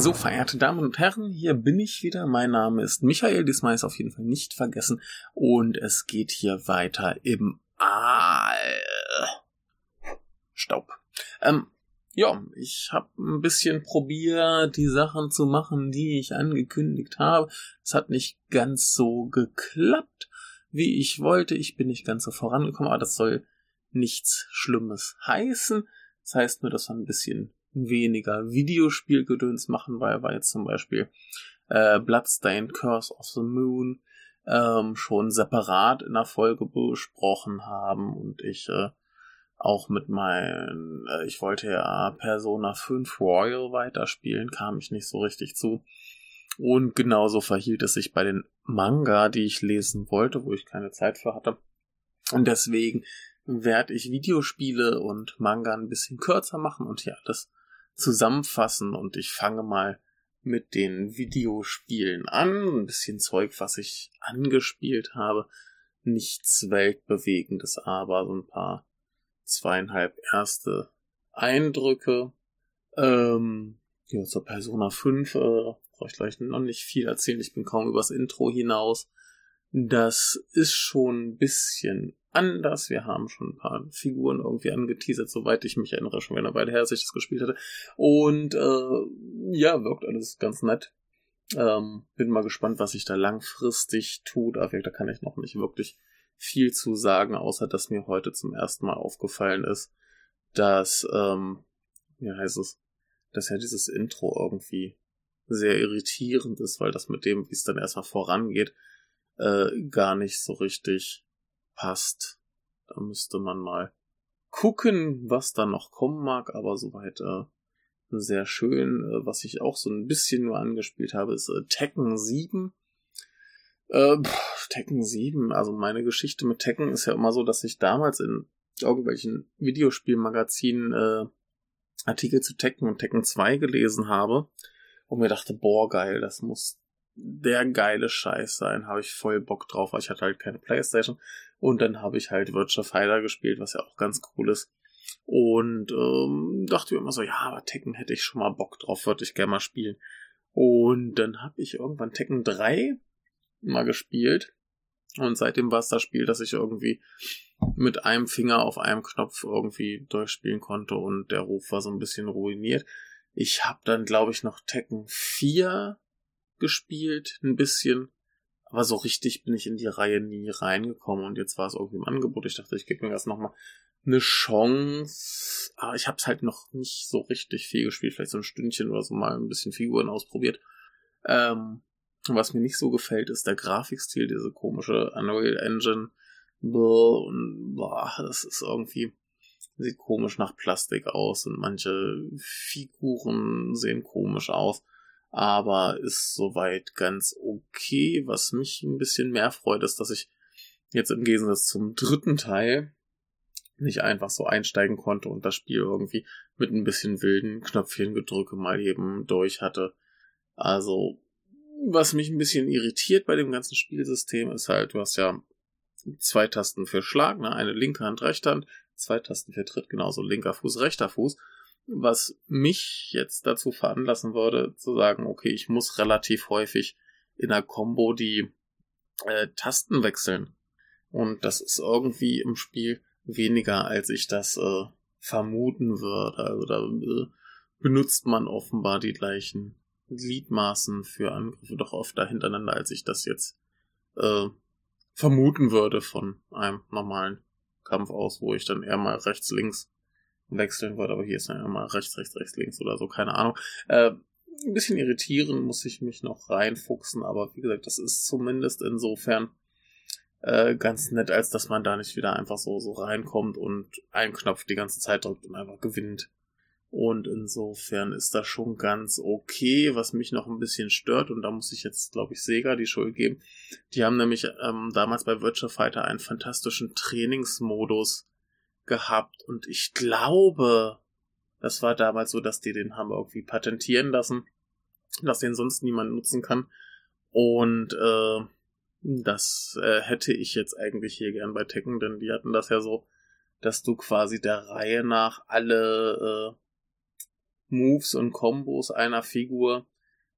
So, verehrte Damen und Herren, hier bin ich wieder. Mein Name ist Michael, diesmal ist auf jeden Fall nicht vergessen. Und es geht hier weiter im Aal. Staub. Ähm, ja, ich habe ein bisschen probiert, die Sachen zu machen, die ich angekündigt habe. Es hat nicht ganz so geklappt, wie ich wollte. Ich bin nicht ganz so vorangekommen, aber das soll nichts Schlimmes heißen. Das heißt nur, dass wir ein bisschen weniger Videospielgedöns machen, weil wir jetzt zum Beispiel äh, Bloodstained Curse of the Moon ähm, schon separat in der Folge besprochen haben und ich äh, auch mit meinen, äh, ich wollte ja Persona 5 Royal weiterspielen, kam ich nicht so richtig zu. Und genauso verhielt es sich bei den Manga, die ich lesen wollte, wo ich keine Zeit für hatte. Und deswegen werde ich Videospiele und Manga ein bisschen kürzer machen und hier alles zusammenfassen. Und ich fange mal mit den Videospielen an. Ein bisschen Zeug, was ich angespielt habe. Nichts Weltbewegendes, aber so ein paar zweieinhalb erste Eindrücke. Ähm, ja, zur Persona 5 äh, brauche ich gleich noch nicht viel erzählen. Ich bin kaum übers Intro hinaus. Das ist schon ein bisschen anders. Wir haben schon ein paar Figuren irgendwie angeteasert, soweit ich mich erinnere, schon wenn er her, als ich das gespielt hatte. Und äh, ja, wirkt alles ganz nett. Ähm, bin mal gespannt, was sich da langfristig tut. Aber da kann ich noch nicht wirklich viel zu sagen, außer dass mir heute zum ersten Mal aufgefallen ist, dass, ähm, wie heißt es, dass ja dieses Intro irgendwie sehr irritierend ist, weil das mit dem, wie es dann erstmal vorangeht, äh, gar nicht so richtig passt. Da müsste man mal gucken, was da noch kommen mag, aber soweit äh, sehr schön. Äh, was ich auch so ein bisschen nur angespielt habe, ist äh, Tekken 7. Äh, pff, Tekken 7, also meine Geschichte mit Tekken ist ja immer so, dass ich damals in irgendwelchen Videospielmagazinen äh, Artikel zu Tekken und Tekken 2 gelesen habe und mir dachte, boah, geil, das muss der geile Scheiß sein, habe ich voll Bock drauf, weil ich hatte halt keine Playstation und dann habe ich halt Virtua Fighter gespielt, was ja auch ganz cool ist. Und ähm, dachte mir immer so, ja, aber Tekken hätte ich schon mal Bock drauf, würde ich gerne mal spielen. Und dann habe ich irgendwann Tekken 3 mal gespielt. Und seitdem war es das Spiel, das ich irgendwie mit einem Finger auf einem Knopf irgendwie durchspielen konnte und der Ruf war so ein bisschen ruiniert. Ich habe dann, glaube ich, noch Tekken 4 gespielt, ein bisschen. Aber so richtig bin ich in die Reihe nie reingekommen und jetzt war es irgendwie im Angebot. Ich dachte, ich gebe mir das nochmal eine Chance. Aber ich habe es halt noch nicht so richtig viel gespielt. Vielleicht so ein Stündchen oder so mal ein bisschen Figuren ausprobiert. Ähm, was mir nicht so gefällt, ist der Grafikstil, diese komische Unreal Engine. Und boah, das ist irgendwie, sieht komisch nach Plastik aus und manche Figuren sehen komisch aus. Aber ist soweit ganz okay. Was mich ein bisschen mehr freut, ist, dass ich jetzt im Gegensatz zum dritten Teil nicht einfach so einsteigen konnte und das Spiel irgendwie mit ein bisschen wilden Knöpfchengedrücke mal eben durch hatte. Also was mich ein bisschen irritiert bei dem ganzen Spielsystem ist halt, du hast ja zwei Tasten für Schlag, ne? eine linke Hand, rechte Hand, zwei Tasten für Tritt, genauso linker Fuß, rechter Fuß. Was mich jetzt dazu veranlassen würde, zu sagen, okay, ich muss relativ häufig in der Combo die äh, Tasten wechseln. Und das ist irgendwie im Spiel weniger, als ich das äh, vermuten würde. Also da äh, benutzt man offenbar die gleichen Gliedmaßen für Angriffe doch oft hintereinander, als ich das jetzt äh, vermuten würde von einem normalen Kampf aus, wo ich dann eher mal rechts, links wechseln würde, aber hier ist dann mal rechts, rechts, rechts, links oder so, keine Ahnung. Äh, ein bisschen irritieren muss ich mich noch reinfuchsen, aber wie gesagt, das ist zumindest insofern äh, ganz nett, als dass man da nicht wieder einfach so, so reinkommt und einen Knopf die ganze Zeit drückt und einfach gewinnt. Und insofern ist das schon ganz okay, was mich noch ein bisschen stört. Und da muss ich jetzt, glaube ich, Sega die Schuld geben. Die haben nämlich ähm, damals bei Virtua Fighter einen fantastischen Trainingsmodus gehabt. Und ich glaube, das war damals so, dass die den haben irgendwie patentieren lassen, dass den sonst niemand nutzen kann. Und äh, das äh, hätte ich jetzt eigentlich hier gern bei Tekken, denn die hatten das ja so, dass du quasi der Reihe nach alle äh, Moves und Combos einer Figur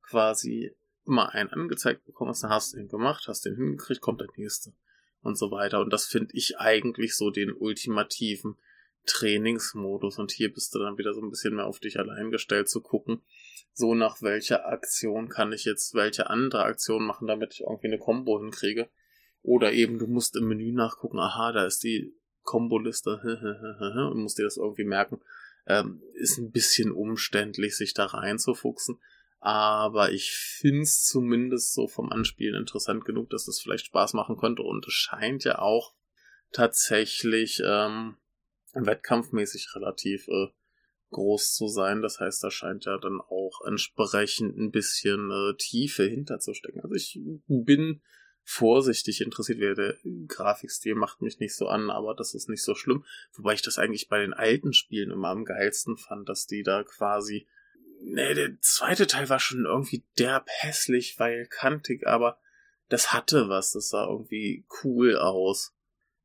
quasi immer einen angezeigt bekommst, dann hast du ihn gemacht, hast den hingekriegt, kommt der nächste und so weiter. Und das finde ich eigentlich so den ultimativen Trainingsmodus. Und hier bist du dann wieder so ein bisschen mehr auf dich allein gestellt zu gucken, so nach welcher Aktion kann ich jetzt welche andere Aktion machen, damit ich irgendwie eine Combo hinkriege. Oder eben du musst im Menü nachgucken, aha, da ist die Combo-Liste und musst dir das irgendwie merken. Ähm, ist ein bisschen umständlich, sich da reinzufuchsen. Aber ich finde es zumindest so vom Anspielen interessant genug, dass das vielleicht Spaß machen könnte. Und es scheint ja auch tatsächlich ähm, wettkampfmäßig relativ äh, groß zu sein. Das heißt, da scheint ja dann auch entsprechend ein bisschen äh, Tiefe hinterzustecken. Also ich bin vorsichtig interessiert. Der Grafikstil macht mich nicht so an, aber das ist nicht so schlimm. Wobei ich das eigentlich bei den alten Spielen immer am geilsten fand, dass die da quasi Nee, der zweite Teil war schon irgendwie derb hässlich, weil kantig, aber das hatte was. Das sah irgendwie cool aus.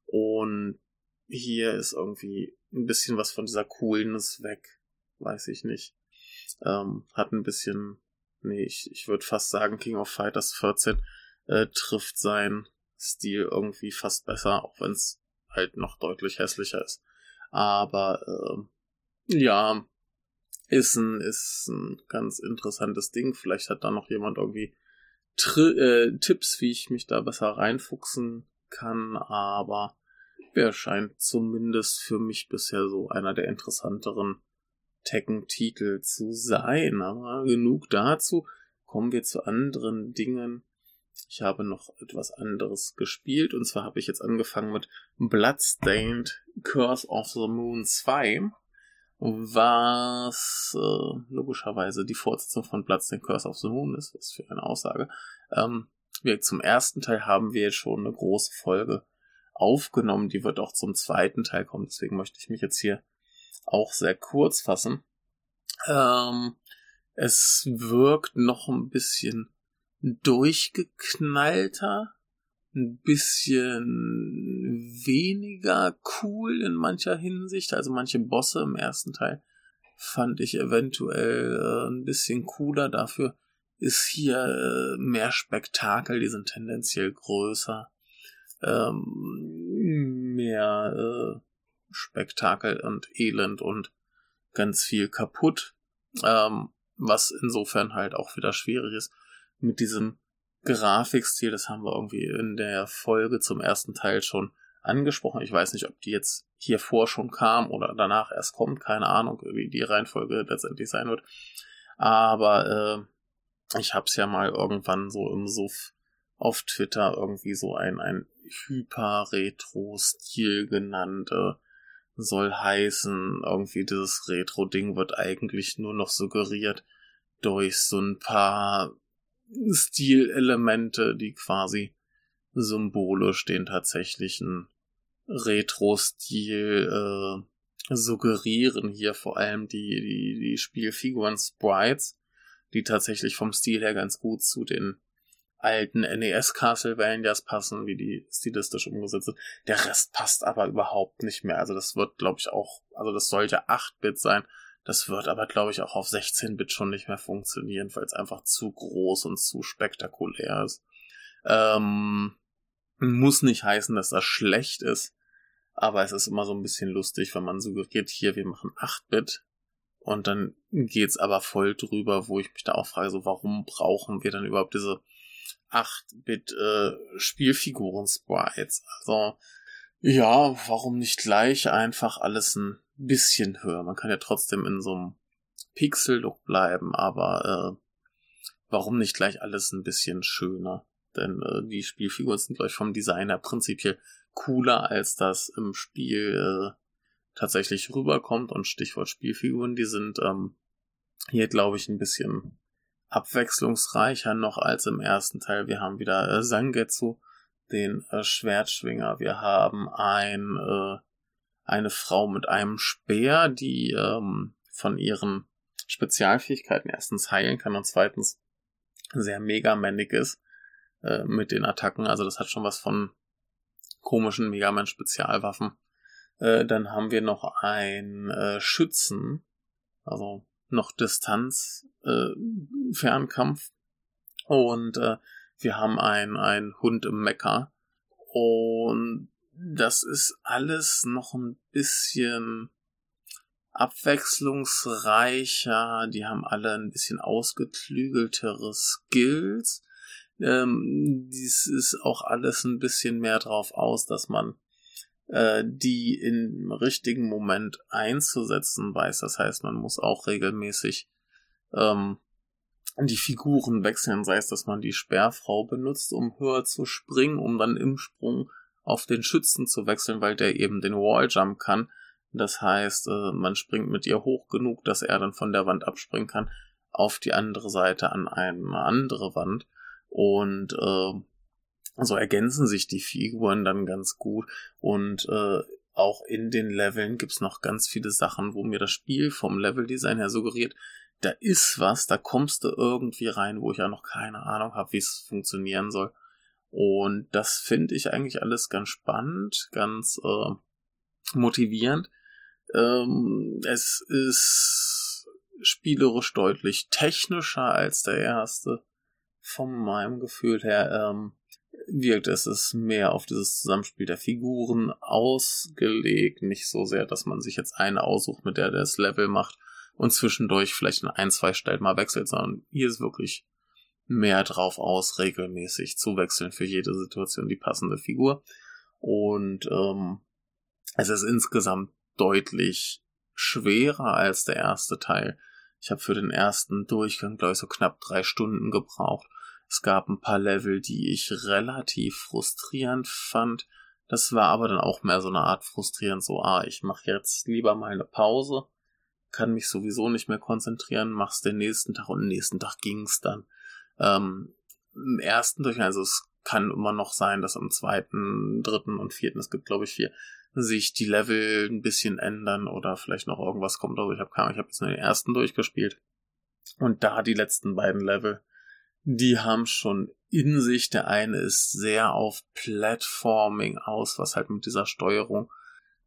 Und hier ist irgendwie ein bisschen was von dieser Coolness weg. Weiß ich nicht. Ähm, hat ein bisschen, nee, ich, ich würde fast sagen, King of Fighters 14 äh, trifft sein Stil irgendwie fast besser, auch wenn es halt noch deutlich hässlicher ist. Aber äh, ja, ist ein, ist ein ganz interessantes Ding. Vielleicht hat da noch jemand irgendwie Tri äh, Tipps, wie ich mich da besser reinfuchsen kann, aber er scheint zumindest für mich bisher so einer der interessanteren Tekken-Titel zu sein. Aber genug dazu. Kommen wir zu anderen Dingen. Ich habe noch etwas anderes gespielt und zwar habe ich jetzt angefangen mit Bloodstained Curse of the Moon 2 was äh, logischerweise die Fortsetzung von Platz den Curse of the Moon ist. Was für eine Aussage. Ähm, wir, zum ersten Teil haben wir jetzt schon eine große Folge aufgenommen. Die wird auch zum zweiten Teil kommen. Deswegen möchte ich mich jetzt hier auch sehr kurz fassen. Ähm, es wirkt noch ein bisschen durchgeknallter ein bisschen weniger cool in mancher Hinsicht. Also manche Bosse im ersten Teil fand ich eventuell äh, ein bisschen cooler. Dafür ist hier äh, mehr Spektakel, die sind tendenziell größer. Ähm, mehr äh, Spektakel und Elend und ganz viel kaputt. Ähm, was insofern halt auch wieder schwierig ist. Mit diesem Grafikstil, das haben wir irgendwie in der Folge zum ersten Teil schon angesprochen. Ich weiß nicht, ob die jetzt hier vor schon kam oder danach erst kommt, keine Ahnung, wie die Reihenfolge letztendlich sein wird. Aber äh, ich hab's ja mal irgendwann so im Suff auf Twitter irgendwie so ein, ein Hyper-Retro-Stil genannt. Äh, soll heißen, irgendwie dieses Retro-Ding wird eigentlich nur noch suggeriert durch so ein paar Stilelemente, die quasi symbolisch den tatsächlichen Retro-Stil äh, suggerieren. Hier vor allem die, die, die Spielfiguren Sprites, die tatsächlich vom Stil her ganz gut zu den alten NES Castlevanias passen, wie die stilistisch umgesetzt sind. Der Rest passt aber überhaupt nicht mehr. Also das wird, glaube ich, auch, also das sollte 8-Bit sein. Das wird aber, glaube ich, auch auf 16-Bit schon nicht mehr funktionieren, weil es einfach zu groß und zu spektakulär ist. Ähm, muss nicht heißen, dass das schlecht ist, aber es ist immer so ein bisschen lustig, wenn man suggeriert, hier, wir machen 8-Bit und dann geht's aber voll drüber, wo ich mich da auch frage, so, warum brauchen wir dann überhaupt diese 8-Bit äh, Spielfiguren-Sprites? Also, ja, warum nicht gleich einfach alles ein bisschen höher. Man kann ja trotzdem in so einem Pixel-Look bleiben, aber äh, warum nicht gleich alles ein bisschen schöner? Denn äh, die Spielfiguren sind, glaube ich, vom Designer prinzipiell cooler, als das im Spiel äh, tatsächlich rüberkommt. Und Stichwort Spielfiguren, die sind ähm, hier, glaube ich, ein bisschen abwechslungsreicher noch als im ersten Teil. Wir haben wieder äh, Sangetsu, den äh, Schwertschwinger. Wir haben ein äh, eine Frau mit einem Speer, die ähm, von ihren Spezialfähigkeiten erstens heilen kann und zweitens sehr megamännig ist äh, mit den Attacken. Also das hat schon was von komischen Megaman-Spezialwaffen. Äh, dann haben wir noch einen äh, Schützen, also noch Distanz, äh, Fernkampf. Und äh, wir haben einen, einen Hund im Mecker. Und das ist alles noch ein bisschen abwechslungsreicher. Die haben alle ein bisschen ausgeklügeltere Skills. Ähm, dies ist auch alles ein bisschen mehr drauf aus, dass man äh, die im richtigen Moment einzusetzen weiß. Das heißt, man muss auch regelmäßig ähm, die Figuren wechseln, sei es, dass man die Sperrfrau benutzt, um höher zu springen, um dann im Sprung auf den Schützen zu wechseln, weil der eben den Walljump kann. Das heißt, äh, man springt mit ihr hoch genug, dass er dann von der Wand abspringen kann auf die andere Seite an eine andere Wand. Und äh, so ergänzen sich die Figuren dann ganz gut. Und äh, auch in den Leveln gibt's noch ganz viele Sachen, wo mir das Spiel vom Leveldesign her suggeriert, da ist was, da kommst du irgendwie rein, wo ich ja noch keine Ahnung habe, wie es funktionieren soll. Und das finde ich eigentlich alles ganz spannend, ganz äh, motivierend. Ähm, es ist spielerisch deutlich technischer als der erste. Von meinem Gefühl her ähm, wirkt es ist mehr auf dieses Zusammenspiel der Figuren ausgelegt, nicht so sehr, dass man sich jetzt eine aussucht, mit der das Level macht und zwischendurch vielleicht in ein, zwei Stellen mal wechselt, sondern hier ist wirklich mehr drauf aus, regelmäßig zu wechseln für jede Situation die passende Figur. Und ähm, es ist insgesamt deutlich schwerer als der erste Teil. Ich habe für den ersten Durchgang, glaube ich, so knapp drei Stunden gebraucht. Es gab ein paar Level, die ich relativ frustrierend fand. Das war aber dann auch mehr so eine Art frustrierend, so, ah, ich mache jetzt lieber mal eine Pause, kann mich sowieso nicht mehr konzentrieren, mach's den nächsten Tag und den nächsten Tag ging's dann. Ähm, Im ersten Durchgang, also es kann immer noch sein, dass am zweiten, dritten und vierten, es gibt glaube ich vier, sich die Level ein bisschen ändern oder vielleicht noch irgendwas kommt. Also ich habe keine ich habe jetzt nur den ersten durchgespielt. Und da die letzten beiden Level, die haben schon in sich. Der eine ist sehr auf Platforming aus, was halt mit dieser Steuerung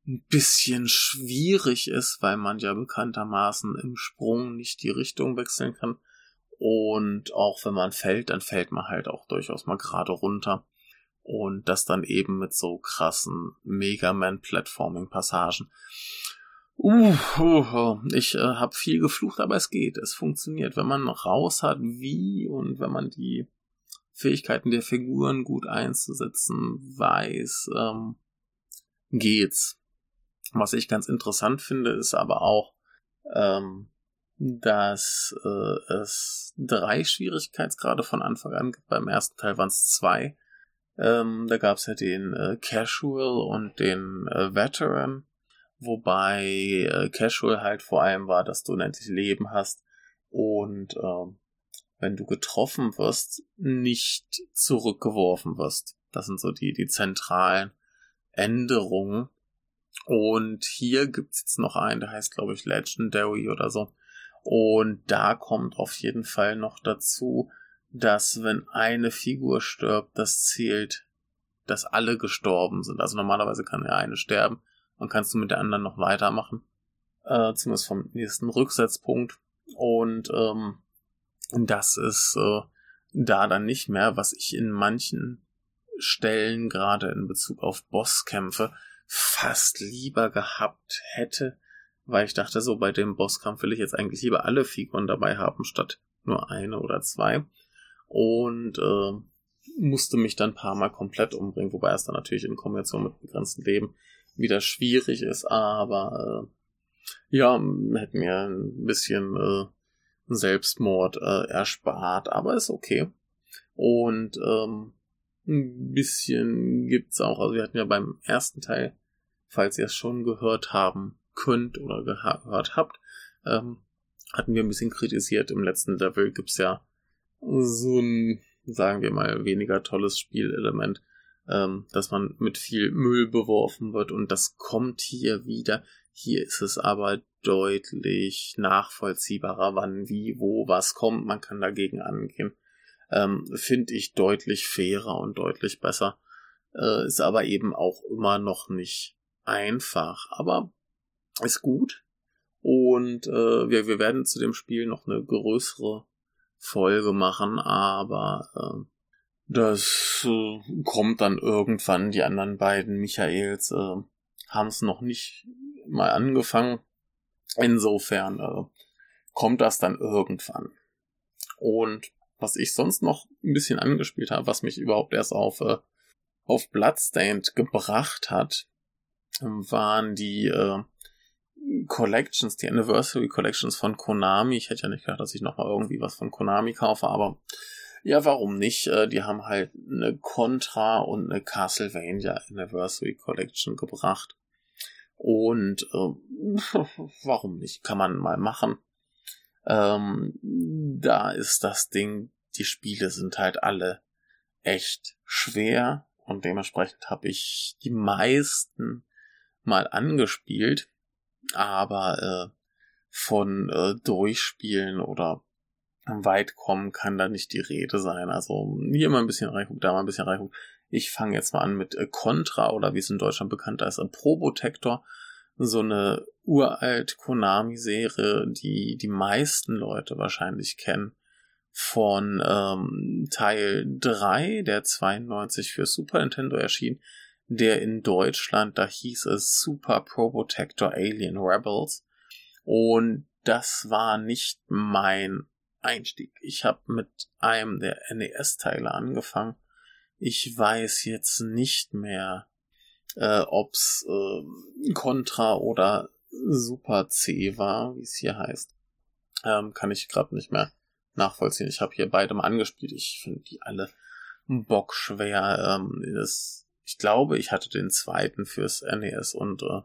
ein bisschen schwierig ist, weil man ja bekanntermaßen im Sprung nicht die Richtung wechseln kann. Und auch wenn man fällt, dann fällt man halt auch durchaus mal gerade runter. Und das dann eben mit so krassen Mega Man Platforming Passagen. Uh, uh, ich äh, habe viel geflucht, aber es geht, es funktioniert. Wenn man raus hat, wie und wenn man die Fähigkeiten der Figuren gut einzusetzen weiß, ähm, geht's. Was ich ganz interessant finde, ist aber auch, ähm, dass äh, es drei Schwierigkeitsgrade von Anfang an gibt. Beim ersten Teil waren es zwei. Ähm, da gab es ja den äh, Casual und den äh, Veteran. Wobei äh, Casual halt vor allem war, dass du unendlich Leben hast und äh, wenn du getroffen wirst, nicht zurückgeworfen wirst. Das sind so die, die zentralen Änderungen. Und hier gibt's jetzt noch einen, der heißt, glaube ich, Legendary oder so. Und da kommt auf jeden Fall noch dazu, dass wenn eine Figur stirbt, das zählt, dass alle gestorben sind. Also normalerweise kann ja eine sterben dann kannst du mit der anderen noch weitermachen. Äh, zumindest vom nächsten Rücksetzpunkt. Und ähm, das ist äh, da dann nicht mehr, was ich in manchen Stellen, gerade in Bezug auf Bosskämpfe, fast lieber gehabt hätte, weil ich dachte, so bei dem Bosskampf will ich jetzt eigentlich lieber alle Figuren dabei haben, statt nur eine oder zwei. Und äh, musste mich dann ein paar Mal komplett umbringen, wobei es dann natürlich in Kombination mit begrenztem Leben wieder schwierig ist, aber äh, ja, hätte mir ein bisschen äh, Selbstmord äh, erspart, aber ist okay. Und ähm, ein bisschen gibt's auch, also wir hatten ja beim ersten Teil, falls ihr es schon gehört haben könnt oder gehört habt, ähm, hatten wir ein bisschen kritisiert. Im letzten Level gibt's ja so ein, sagen wir mal, weniger tolles Spielelement, ähm, dass man mit viel Müll beworfen wird und das kommt hier wieder. Hier ist es aber deutlich nachvollziehbarer, wann, wie, wo, was kommt. Man kann dagegen angehen. Ähm, Finde ich deutlich fairer und deutlich besser. Äh, ist aber eben auch immer noch nicht einfach. Aber ist gut. Und äh, wir, wir werden zu dem Spiel noch eine größere Folge machen, aber äh, das äh, kommt dann irgendwann. Die anderen beiden Michaels äh, haben es noch nicht mal angefangen. Insofern äh, kommt das dann irgendwann. Und was ich sonst noch ein bisschen angespielt habe, was mich überhaupt erst auf, äh, auf Bloodstained gebracht hat, waren die äh, Collections, die Anniversary Collections von Konami. Ich hätte ja nicht gedacht, dass ich nochmal irgendwie was von Konami kaufe, aber ja, warum nicht? Äh, die haben halt eine Contra und eine Castlevania Anniversary Collection gebracht. Und äh, warum nicht? Kann man mal machen. Ähm, da ist das Ding, die Spiele sind halt alle echt schwer und dementsprechend habe ich die meisten mal angespielt, aber äh, von äh, Durchspielen oder weit kommen kann da nicht die Rede sein. Also hier mal ein bisschen reingucken, da mal ein bisschen reingucken. Ich fange jetzt mal an mit äh, Contra oder wie es in Deutschland bekannt ist, Probotector. So eine uralt Konami-Serie, die die meisten Leute wahrscheinlich kennen. Von ähm, Teil 3, der 92 für Super Nintendo erschien, der in Deutschland, da hieß es Super Probotector Alien Rebels. Und das war nicht mein Einstieg. Ich habe mit einem der NES-Teile angefangen. Ich weiß jetzt nicht mehr, äh, ob's äh, Contra oder Super C war, wie es hier heißt. Ähm, kann ich gerade nicht mehr nachvollziehen. Ich habe hier beide mal angespielt. Ich finde die alle bockschwer. Ähm, das, ich glaube, ich hatte den zweiten fürs NES und äh,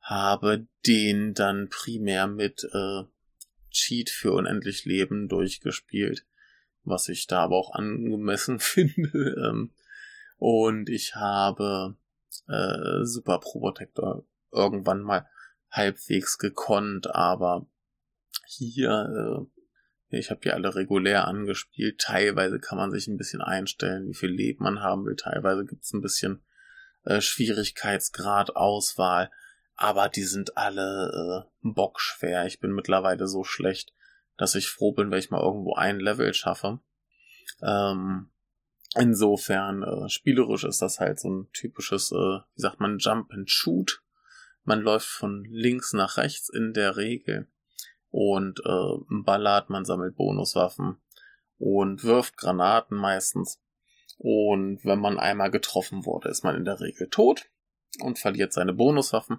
habe den dann primär mit äh, Cheat für unendlich Leben durchgespielt, was ich da aber auch angemessen finde. Ähm, und ich habe äh, Super Probotector irgendwann mal halbwegs gekonnt, aber hier, äh, ich habe hier alle regulär angespielt. Teilweise kann man sich ein bisschen einstellen, wie viel Leben man haben will. Teilweise gibt es ein bisschen äh, Schwierigkeitsgrad, Auswahl aber die sind alle äh, bockschwer. Ich bin mittlerweile so schlecht, dass ich froh bin, wenn ich mal irgendwo ein Level schaffe. Ähm, insofern, äh, spielerisch ist das halt so ein typisches, äh, wie sagt man, Jump and Shoot. Man läuft von links nach rechts in der Regel und äh, ballert, man sammelt Bonuswaffen und wirft Granaten meistens. Und wenn man einmal getroffen wurde, ist man in der Regel tot und verliert seine Bonuswaffen.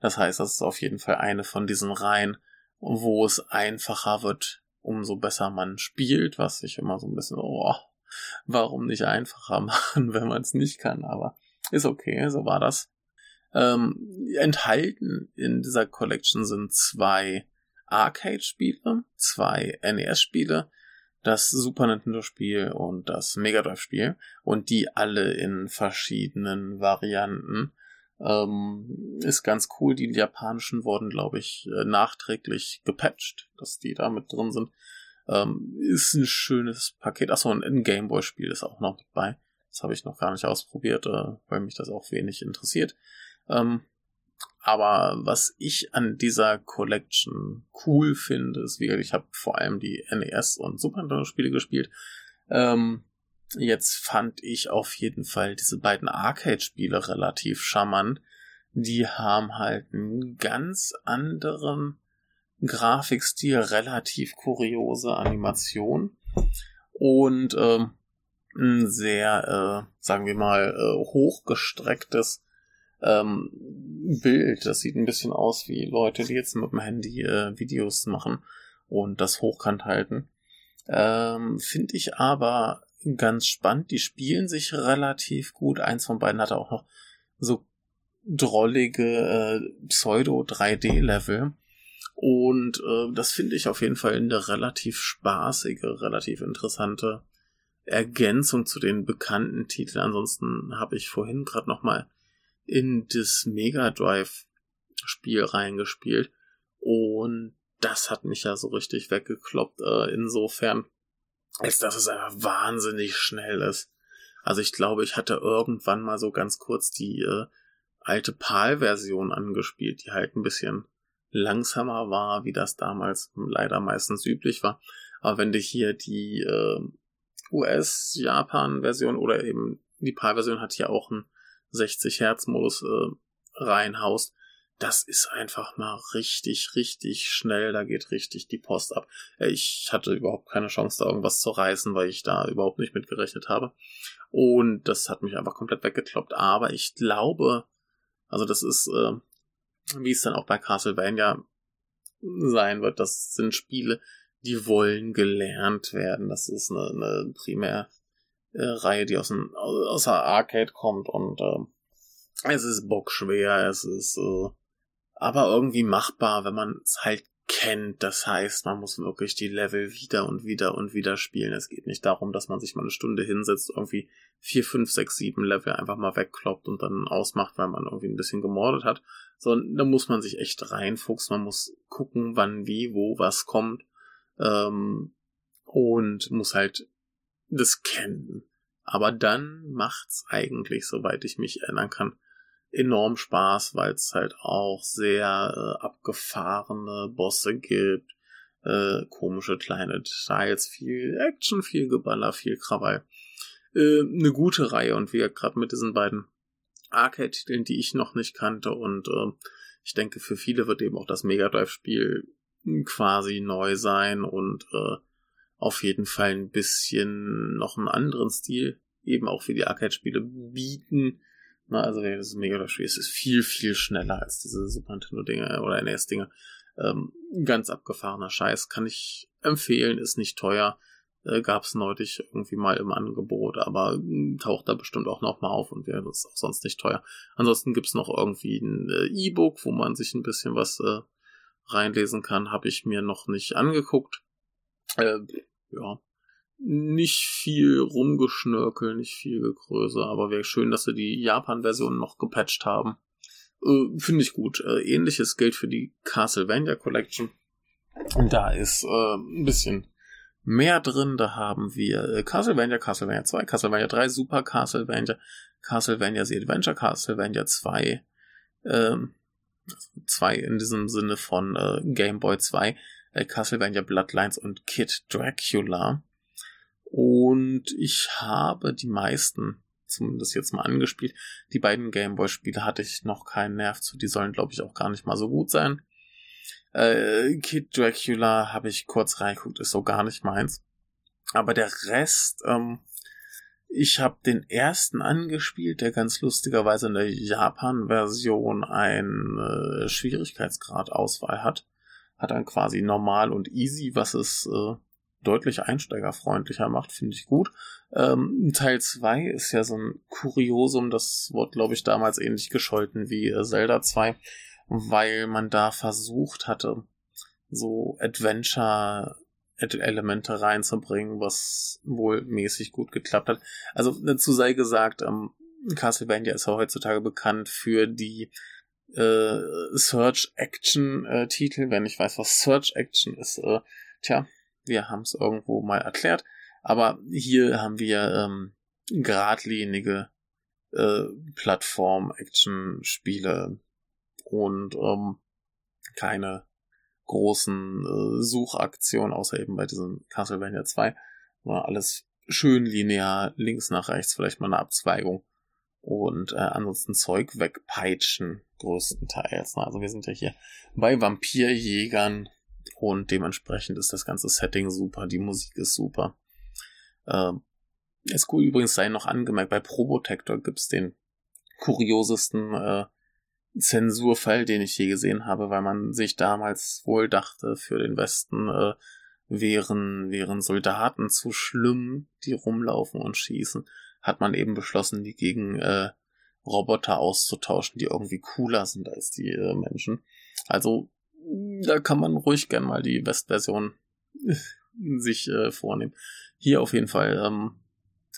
Das heißt, das ist auf jeden Fall eine von diesen Reihen, wo es einfacher wird, umso besser man spielt, was ich immer so ein bisschen, oh, warum nicht einfacher machen, wenn man es nicht kann, aber ist okay, so war das. Ähm, enthalten in dieser Collection sind zwei Arcade-Spiele, zwei NES-Spiele, das Super Nintendo-Spiel und das Mega Drive-Spiel und die alle in verschiedenen Varianten ähm, ist ganz cool. Die japanischen wurden, glaube ich, äh, nachträglich gepatcht, dass die da mit drin sind. Ähm, ist ein schönes Paket. Achso, ein Gameboy-Spiel ist auch noch mit bei. Das habe ich noch gar nicht ausprobiert, äh, weil mich das auch wenig interessiert. Ähm, aber was ich an dieser Collection cool finde, ist wie ich habe vor allem die NES und Super Nintendo Spiele gespielt. Ähm, Jetzt fand ich auf jeden Fall diese beiden Arcade-Spiele relativ charmant. Die haben halt einen ganz anderen Grafikstil, relativ kuriose Animation und ähm, ein sehr, äh, sagen wir mal, äh, hochgestrecktes ähm, Bild. Das sieht ein bisschen aus wie Leute, die jetzt mit dem Handy äh, Videos machen und das hochkant halten. Ähm, Finde ich aber ganz spannend. Die spielen sich relativ gut. Eins von beiden hatte auch noch so drollige äh, Pseudo-3D-Level. Und äh, das finde ich auf jeden Fall eine relativ spaßige, relativ interessante Ergänzung zu den bekannten Titeln. Ansonsten habe ich vorhin gerade noch mal in das Mega Drive Spiel reingespielt und das hat mich ja so richtig weggekloppt. Äh, insofern ist, dass es einfach wahnsinnig schnell ist. Also ich glaube, ich hatte irgendwann mal so ganz kurz die äh, alte PAL-Version angespielt, die halt ein bisschen langsamer war, wie das damals leider meistens üblich war. Aber wenn du hier die äh, US-Japan-Version oder eben die PAL-Version hat hier auch einen 60 Hertz-Modus äh, reinhaust, das ist einfach mal richtig, richtig schnell. Da geht richtig die Post ab. Äh, ich hatte überhaupt keine Chance, da irgendwas zu reißen, weil ich da überhaupt nicht mitgerechnet habe. Und das hat mich einfach komplett weggekloppt. Aber ich glaube, also das ist, äh, wie es dann auch bei Castlevania sein wird, das sind Spiele, die wollen gelernt werden. Das ist eine, eine Primärreihe, äh, die aus, ein, aus der Arcade kommt und äh, es ist bockschwer, es ist äh, aber irgendwie machbar, wenn man es halt kennt. Das heißt, man muss wirklich die Level wieder und wieder und wieder spielen. Es geht nicht darum, dass man sich mal eine Stunde hinsetzt, irgendwie vier, fünf, sechs, sieben Level einfach mal wegkloppt und dann ausmacht, weil man irgendwie ein bisschen gemordet hat. Sondern da muss man sich echt reinfuchsen. Man muss gucken, wann, wie, wo, was kommt. Ähm, und muss halt das kennen. Aber dann macht's eigentlich, soweit ich mich erinnern kann, enorm Spaß, weil es halt auch sehr äh, abgefahrene Bosse gibt, äh, komische kleine Details, viel Action, viel Geballer, viel Krawall. Äh, eine gute Reihe und wir gerade mit diesen beiden Arcade-Titeln, die ich noch nicht kannte und äh, ich denke, für viele wird eben auch das Mega Drive-Spiel quasi neu sein und äh, auf jeden Fall ein bisschen noch einen anderen Stil eben auch für die Arcade-Spiele bieten, na, also das Mega Drive-Spiel ist viel, viel schneller als diese Super Nintendo-Dinge oder NES-Dinge. Ähm, ganz abgefahrener Scheiß, kann ich empfehlen, ist nicht teuer. Äh, Gab es neulich irgendwie mal im Angebot, aber äh, taucht da bestimmt auch nochmal auf und wäre das auch sonst nicht teuer. Ansonsten gibt's noch irgendwie ein äh, E-Book, wo man sich ein bisschen was äh, reinlesen kann. Habe ich mir noch nicht angeguckt. Äh, ja, nicht viel rumgeschnörkel, nicht viel gegrößer, aber wäre schön, dass sie die Japan-Version noch gepatcht haben. Äh, Finde ich gut. Äh, ähnliches gilt für die Castlevania Collection. Und da ist äh, ein bisschen mehr drin. Da haben wir äh, Castlevania, Castlevania 2, Castlevania 3, Super Castlevania, Castlevania The Adventure, Castlevania 2, ähm, 2 in diesem Sinne von äh, Game Boy 2, äh, Castlevania Bloodlines und Kid Dracula. Und ich habe die meisten, zumindest jetzt mal angespielt. Die beiden Gameboy-Spiele hatte ich noch keinen Nerv zu. Die sollen, glaube ich, auch gar nicht mal so gut sein. Äh, Kid Dracula habe ich kurz reingeguckt, ist so gar nicht meins. Aber der Rest, ähm, ich habe den ersten angespielt, der ganz lustigerweise in der Japan-Version einen äh, Schwierigkeitsgrad-Auswahl hat. Hat dann quasi normal und easy, was es äh, deutlich einsteigerfreundlicher macht, finde ich gut. Ähm, Teil 2 ist ja so ein Kuriosum, das wurde, glaube ich, damals ähnlich gescholten wie äh, Zelda 2, weil man da versucht hatte, so Adventure-Elemente reinzubringen, was wohl mäßig gut geklappt hat. Also dazu sei gesagt, ähm, Castlevania ist ja heutzutage bekannt für die äh, Search-Action-Titel. Äh, Wenn ich weiß, was Search-Action ist, äh, tja, wir haben es irgendwo mal erklärt. Aber hier haben wir ähm, geradlinige äh, Plattform-Action-Spiele und ähm, keine großen äh, Suchaktionen, außer eben bei diesem Castlevania 2. War alles schön linear, links nach rechts, vielleicht mal eine Abzweigung. Und äh, ansonsten Zeug wegpeitschen, größtenteils. Also wir sind ja hier bei Vampirjägern und dementsprechend ist das ganze Setting super, die Musik ist super. Ähm, ist cool übrigens sei noch angemerkt, bei Probotector gibt's den kuriosesten äh, Zensurfall, den ich je gesehen habe, weil man sich damals wohl dachte, für den Westen äh, wären, wären Soldaten zu schlimm, die rumlaufen und schießen, hat man eben beschlossen, die gegen äh, Roboter auszutauschen, die irgendwie cooler sind als die äh, Menschen. Also da kann man ruhig gern mal die West-Version sich äh, vornehmen. Hier auf jeden Fall ähm,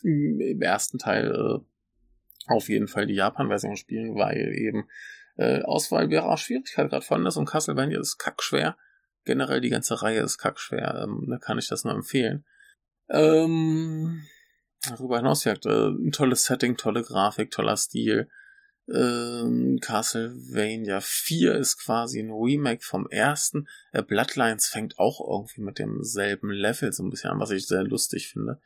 im ersten Teil äh, auf jeden Fall die Japan-Version spielen, weil eben äh, Auswahl wäre auch Schwierigkeit gerade von ist und Castlevania ist kackschwer. Generell die ganze Reihe ist kackschwer. Ähm, da kann ich das nur empfehlen. Ähm, darüber hinaus, ja, äh, ein tolles Setting, tolle Grafik, toller Stil. Ähm, Castlevania 4 ist quasi ein Remake vom ersten. Äh, Bloodlines fängt auch irgendwie mit demselben Level so ein bisschen an, was ich sehr lustig finde.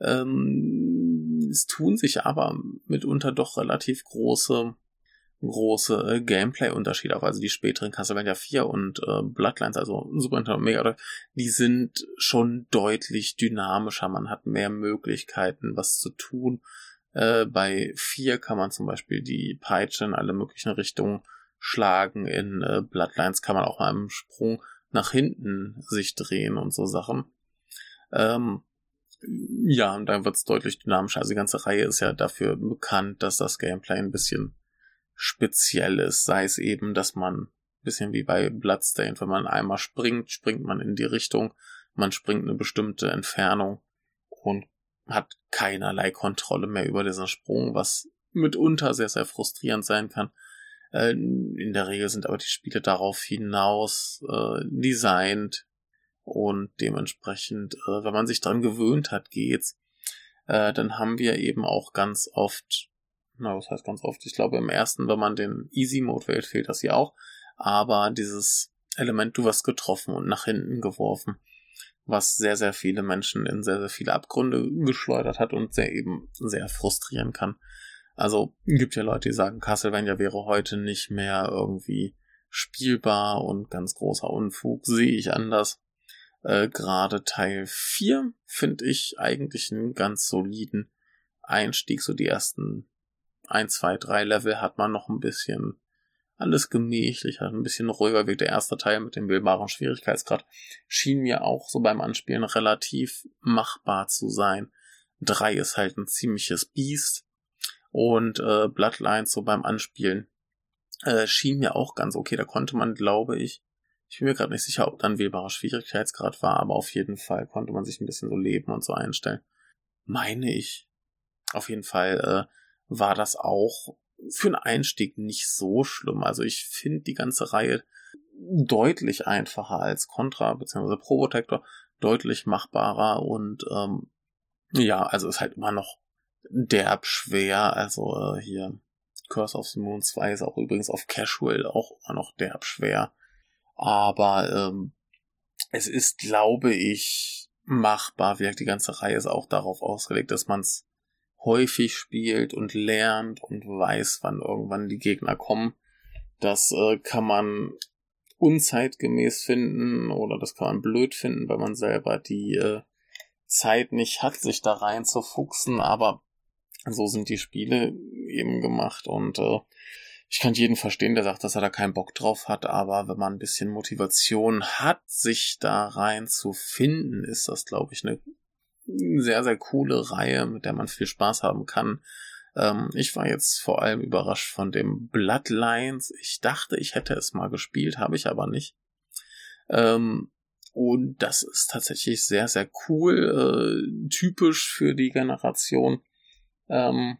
Ähm, es tun sich aber mitunter doch relativ große große äh, Gameplay-Unterschiede auf. Also die späteren Castlevania 4 und äh, Bloodlines, also Super Nintendo Mega Drive, die sind schon deutlich dynamischer. Man hat mehr Möglichkeiten, was zu tun. Äh, bei 4 kann man zum Beispiel die Peitsche in alle möglichen Richtungen schlagen. In äh, Bloodlines kann man auch mal im Sprung nach hinten sich drehen und so Sachen. Ähm, ja, und dann wird es deutlich dynamischer. Also die ganze Reihe ist ja dafür bekannt, dass das Gameplay ein bisschen Spezielles, sei es eben, dass man, bisschen wie bei Bloodstained, wenn man einmal springt, springt man in die Richtung, man springt eine bestimmte Entfernung und hat keinerlei Kontrolle mehr über diesen Sprung, was mitunter sehr, sehr frustrierend sein kann. Äh, in der Regel sind aber die Spiele darauf hinaus äh, designt und dementsprechend, äh, wenn man sich dran gewöhnt hat, geht's. Äh, dann haben wir eben auch ganz oft na, was heißt ganz oft? Ich glaube, im ersten, wenn man den Easy Mode wählt, fehlt das hier auch. Aber dieses Element, du wirst getroffen und nach hinten geworfen, was sehr, sehr viele Menschen in sehr, sehr viele Abgründe geschleudert hat und sehr eben sehr frustrieren kann. Also gibt ja Leute, die sagen, Castlevania wäre heute nicht mehr irgendwie spielbar und ganz großer Unfug. Sehe ich anders. Äh, Gerade Teil 4 finde ich eigentlich einen ganz soliden Einstieg, so die ersten ein, zwei, drei Level hat man noch ein bisschen alles gemächlich, hat ein bisschen ruhiger wirkt. Der erste Teil mit dem wählbaren Schwierigkeitsgrad schien mir auch so beim Anspielen relativ machbar zu sein. Drei ist halt ein ziemliches Biest und äh, Bloodlines so beim Anspielen äh, schien mir auch ganz okay. Da konnte man, glaube ich, ich bin mir gerade nicht sicher, ob dann wählbarer Schwierigkeitsgrad war, aber auf jeden Fall konnte man sich ein bisschen so leben und so einstellen. Meine ich. Auf jeden Fall äh, war das auch für einen Einstieg nicht so schlimm. Also ich finde die ganze Reihe deutlich einfacher als Contra bzw. Probotector, deutlich machbarer und ähm, ja, also ist halt immer noch derb schwer. Also äh, hier Curse of the Moon 2 ist auch übrigens auf Casual auch immer noch derb schwer. Aber ähm, es ist, glaube ich, machbar. Wirkt die ganze Reihe ist auch darauf ausgelegt, dass man es häufig spielt und lernt und weiß, wann irgendwann die Gegner kommen. Das äh, kann man unzeitgemäß finden oder das kann man blöd finden, weil man selber die äh, Zeit nicht hat, sich da rein zu fuchsen, aber so sind die Spiele eben gemacht und äh, ich kann jeden verstehen, der sagt, dass er da keinen Bock drauf hat, aber wenn man ein bisschen Motivation hat, sich da rein zu finden, ist das, glaube ich, eine sehr, sehr coole Reihe, mit der man viel Spaß haben kann. Ähm, ich war jetzt vor allem überrascht von dem Bloodlines. Ich dachte, ich hätte es mal gespielt, habe ich aber nicht. Ähm, und das ist tatsächlich sehr, sehr cool, äh, typisch für die Generation. Ähm,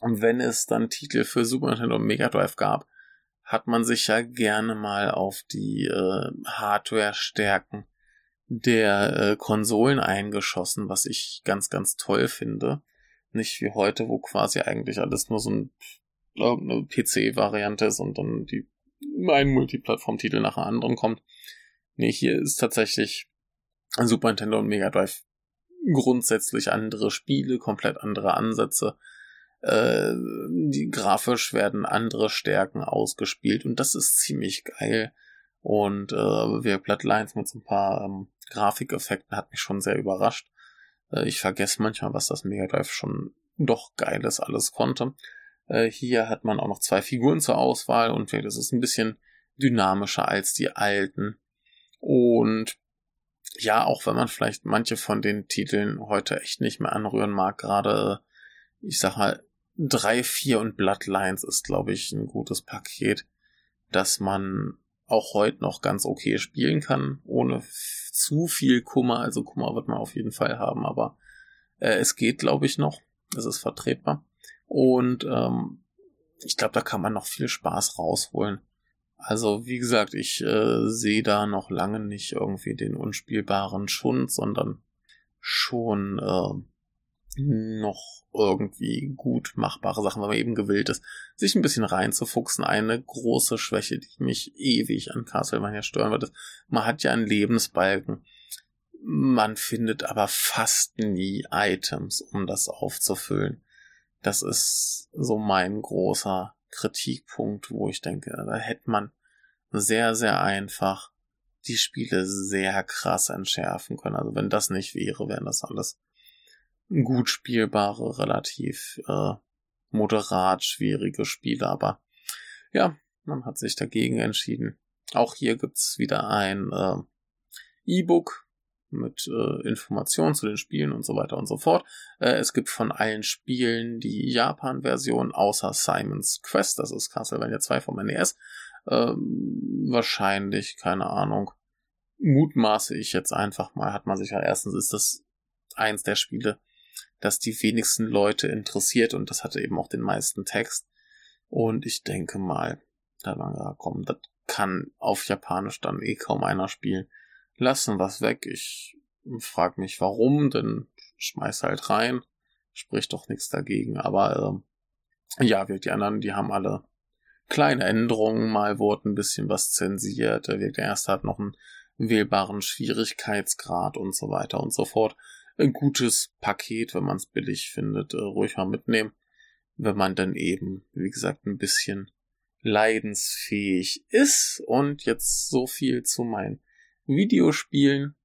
und wenn es dann Titel für Super Nintendo und Mega Drive gab, hat man sich ja gerne mal auf die äh, Hardware-Stärken der äh, Konsolen eingeschossen, was ich ganz, ganz toll finde. Nicht wie heute, wo quasi eigentlich alles nur so ein, eine PC-Variante ist und dann die ein Multiplattform-Titel nach anderen kommt. Nee, hier ist tatsächlich Super Nintendo und Mega Drive grundsätzlich andere Spiele, komplett andere Ansätze. Äh, die grafisch werden andere Stärken ausgespielt und das ist ziemlich geil. Und äh, wir Bloodlines mit so ein paar ähm, Grafikeffekten hat mich schon sehr überrascht. Äh, ich vergesse manchmal, was das Mega Drive schon doch geiles alles konnte. Äh, hier hat man auch noch zwei Figuren zur Auswahl und das ist ein bisschen dynamischer als die alten. Und ja, auch wenn man vielleicht manche von den Titeln heute echt nicht mehr anrühren mag, gerade, ich sag mal, 3, 4 und Bloodlines ist, glaube ich, ein gutes Paket, dass man auch heute noch ganz okay spielen kann, ohne zu viel Kummer. Also Kummer wird man auf jeden Fall haben, aber äh, es geht, glaube ich, noch. Es ist vertretbar. Und ähm, ich glaube, da kann man noch viel Spaß rausholen. Also, wie gesagt, ich äh, sehe da noch lange nicht irgendwie den unspielbaren Schund, sondern schon äh, noch irgendwie gut machbare Sachen, weil man eben gewillt ist, sich ein bisschen reinzufuchsen. Eine große Schwäche, die mich ewig an Castlevania stören wird, ist, man hat ja einen Lebensbalken. Man findet aber fast nie Items, um das aufzufüllen. Das ist so mein großer Kritikpunkt, wo ich denke, da hätte man sehr, sehr einfach die Spiele sehr krass entschärfen können. Also wenn das nicht wäre, wären das alles gut spielbare, relativ äh, moderat schwierige Spiele. Aber ja, man hat sich dagegen entschieden. Auch hier gibt's wieder ein äh, E-Book mit äh, Informationen zu den Spielen und so weiter und so fort. Äh, es gibt von allen Spielen die Japan-Version außer Simon's Quest, das ist Castlevania 2 vom NES. Ähm, wahrscheinlich, keine Ahnung. Mutmaße ich jetzt einfach mal, hat man sich ja erstens ist das eins der Spiele, das die wenigsten Leute interessiert und das hatte eben auch den meisten Text. Und ich denke mal, da lang kommen, das kann auf Japanisch dann eh kaum einer spielen. Lassen was weg. Ich frag mich warum, denn schmeiß halt rein. Spricht doch nichts dagegen. Aber äh, ja, wir die anderen, die haben alle kleine Änderungen. Mal wurde ein bisschen was zensiert. Der erste hat noch einen wählbaren Schwierigkeitsgrad und so weiter und so fort ein gutes Paket, wenn man es billig findet, äh, ruhig mal mitnehmen. Wenn man dann eben, wie gesagt, ein bisschen leidensfähig ist. Und jetzt so viel zu meinen Videospielen.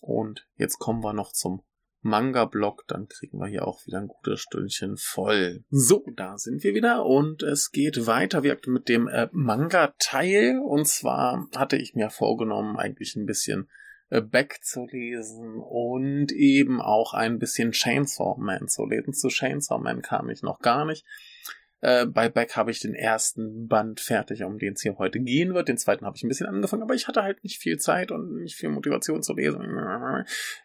Und jetzt kommen wir noch zum Manga-Blog, dann kriegen wir hier auch wieder ein gutes Stündchen voll. So, da sind wir wieder und es geht weiter wie mit dem äh, Manga-Teil. Und zwar hatte ich mir vorgenommen, eigentlich ein bisschen Beck zu lesen und eben auch ein bisschen Chainsaw Man zu lesen. Zu Chainsaw Man kam ich noch gar nicht. Äh, bei Beck habe ich den ersten Band fertig, um den es hier heute gehen wird. Den zweiten habe ich ein bisschen angefangen, aber ich hatte halt nicht viel Zeit und nicht viel Motivation zu lesen.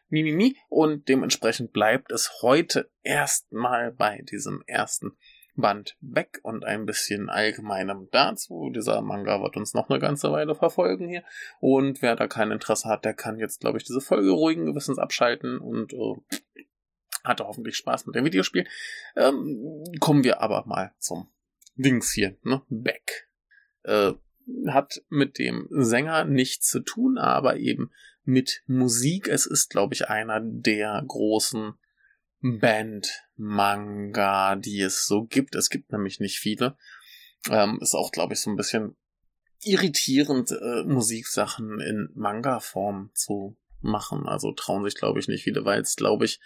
Mimimi. Und dementsprechend bleibt es heute erstmal bei diesem ersten Band weg und ein bisschen allgemeinem dazu. Dieser Manga wird uns noch eine ganze Weile verfolgen hier. Und wer da kein Interesse hat, der kann jetzt, glaube ich, diese Folge ruhigen Gewissens abschalten und äh, hatte hoffentlich Spaß mit dem Videospiel. Ähm, kommen wir aber mal zum Dings hier, ne? Back. Äh, hat mit dem Sänger nichts zu tun, aber eben mit Musik. Es ist, glaube ich, einer der großen Band-Manga, die es so gibt. Es gibt nämlich nicht viele. Ähm, ist auch, glaube ich, so ein bisschen irritierend, äh, Musiksachen in Manga-Form zu machen. Also trauen sich, glaube ich, nicht viele, weil es, glaube ich,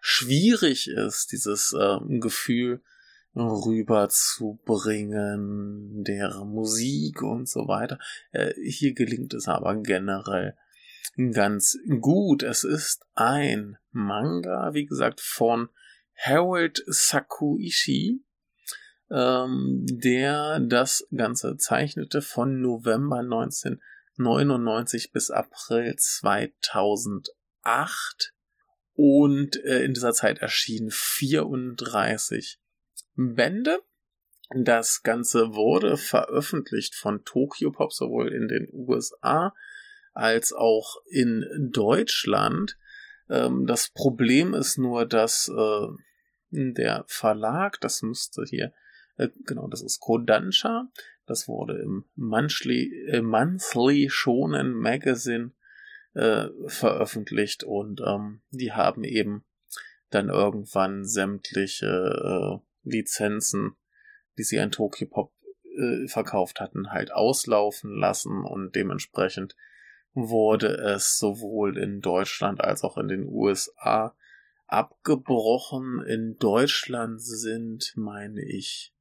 schwierig ist, dieses äh, Gefühl rüberzubringen, der Musik und so weiter. Äh, hier gelingt es aber generell ganz gut. Es ist ein Manga, wie gesagt, von Harold Sakuishi, ähm, der das Ganze zeichnete von November 1999 bis April 2008. Und äh, in dieser Zeit erschienen 34 Bände. Das Ganze wurde veröffentlicht von Tokyo Pop sowohl in den USA als auch in Deutschland. Ähm, das Problem ist nur, dass äh, der Verlag, das müsste hier, äh, genau, das ist Kodansha, das wurde im Monthly, äh, Monthly Shonen Magazine äh, veröffentlicht und ähm, die haben eben dann irgendwann sämtliche äh, Lizenzen, die sie an Tokyo Pop äh, verkauft hatten, halt auslaufen lassen und dementsprechend wurde es sowohl in Deutschland als auch in den USA abgebrochen. In Deutschland sind, meine ich,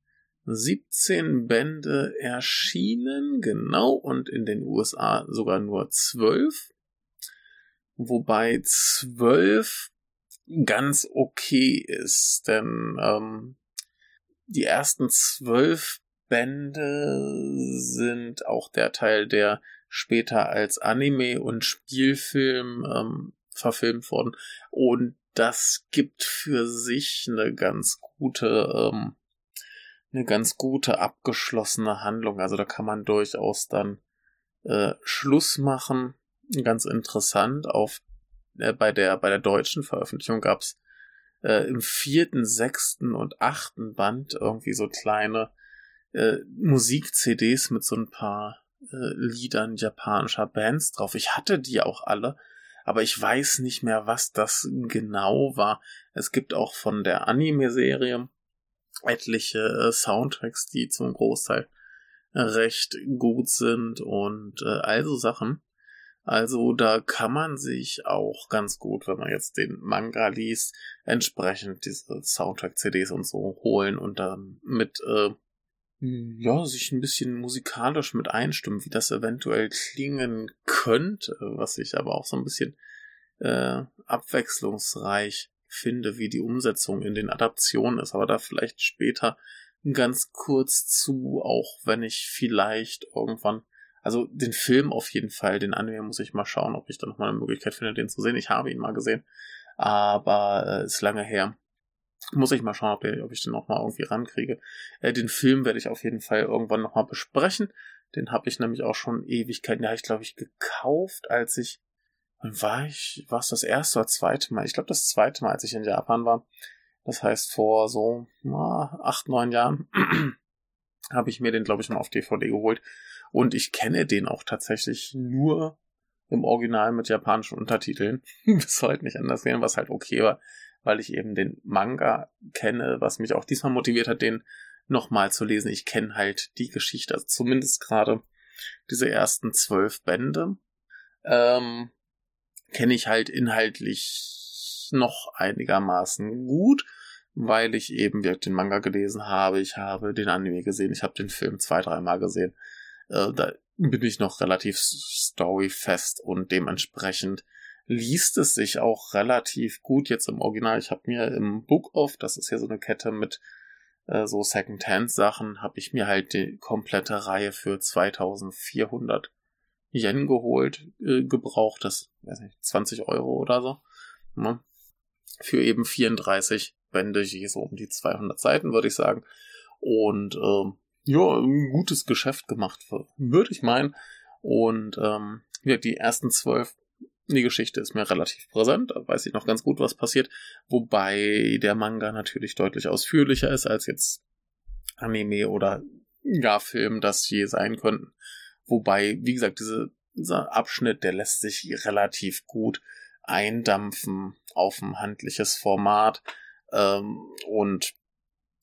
17 Bände erschienen, genau, und in den USA sogar nur 12. Wobei 12 ganz okay ist, denn ähm, die ersten zwölf Bände sind auch der Teil, der später als Anime und Spielfilm ähm, verfilmt worden. Und das gibt für sich eine ganz gute, ähm, eine ganz gute abgeschlossene Handlung. Also da kann man durchaus dann äh, Schluss machen. Ganz interessant. Auf äh, bei der bei der deutschen Veröffentlichung gab's äh, im vierten, sechsten und achten Band irgendwie so kleine äh, Musik-CDs mit so ein paar äh, Liedern japanischer Bands drauf. Ich hatte die auch alle, aber ich weiß nicht mehr, was das genau war. Es gibt auch von der Anime-Serie etliche äh, Soundtracks, die zum Großteil recht gut sind und äh, also Sachen. Also da kann man sich auch ganz gut, wenn man jetzt den Manga liest, entsprechend diese Soundtrack-CDs und so holen und dann mit äh, ja, sich ein bisschen musikalisch mit einstimmen, wie das eventuell klingen könnte, was ich aber auch so ein bisschen äh, abwechslungsreich finde, wie die Umsetzung in den Adaptionen ist, aber da vielleicht später ganz kurz zu, auch wenn ich vielleicht irgendwann, also den Film auf jeden Fall, den Anime muss ich mal schauen, ob ich da nochmal eine Möglichkeit finde, den zu sehen. Ich habe ihn mal gesehen, aber äh, ist lange her. Muss ich mal schauen, ob, der, ob ich den nochmal irgendwie rankriege. Äh, den Film werde ich auf jeden Fall irgendwann nochmal besprechen. Den habe ich nämlich auch schon Ewigkeiten, habe ich glaube ich gekauft, als ich, wann war ich, war es das erste oder zweite Mal? Ich glaube das zweite Mal, als ich in Japan war. Das heißt vor so na, acht, neun Jahren habe ich mir den glaube ich mal auf DVD geholt. Und ich kenne den auch tatsächlich nur im Original mit japanischen Untertiteln. Bis heute nicht anders gehen, was halt okay war weil ich eben den Manga kenne, was mich auch diesmal motiviert hat, den nochmal zu lesen. Ich kenne halt die Geschichte, also zumindest gerade diese ersten zwölf Bände. Ähm, kenne ich halt inhaltlich noch einigermaßen gut, weil ich eben den Manga gelesen habe, ich habe den Anime gesehen, ich habe den Film zwei, dreimal gesehen. Äh, da bin ich noch relativ storyfest und dementsprechend liest es sich auch relativ gut jetzt im Original. Ich habe mir im Book of, das ist ja so eine Kette mit äh, so Second-Hand-Sachen, habe ich mir halt die komplette Reihe für 2400 Yen geholt, äh, gebraucht, das, weiß nicht, 20 Euro oder so. Ne? Für eben 34 Bände, je so um die 200 Seiten, würde ich sagen. Und ähm, ja, ein gutes Geschäft gemacht, würde ich meinen. Und ähm, ja, die ersten zwölf die Geschichte ist mir relativ präsent, da weiß ich noch ganz gut, was passiert, wobei der Manga natürlich deutlich ausführlicher ist als jetzt Anime oder gar Film das je sein könnten. Wobei, wie gesagt, diese, dieser Abschnitt, der lässt sich relativ gut eindampfen auf ein handliches Format ähm, und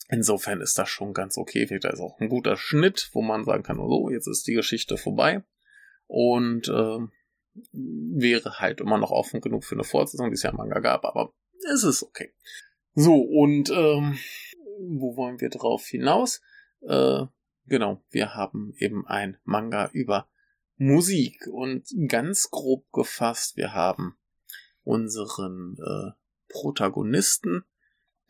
insofern ist das schon ganz okay. Da ist auch ein guter Schnitt, wo man sagen kann, so, jetzt ist die Geschichte vorbei und äh, wäre halt immer noch offen genug für eine Fortsetzung, die es ja im Manga gab, aber es ist okay. So, und ähm, wo wollen wir drauf hinaus? Äh, genau, wir haben eben ein Manga über Musik und ganz grob gefasst, wir haben unseren äh, Protagonisten,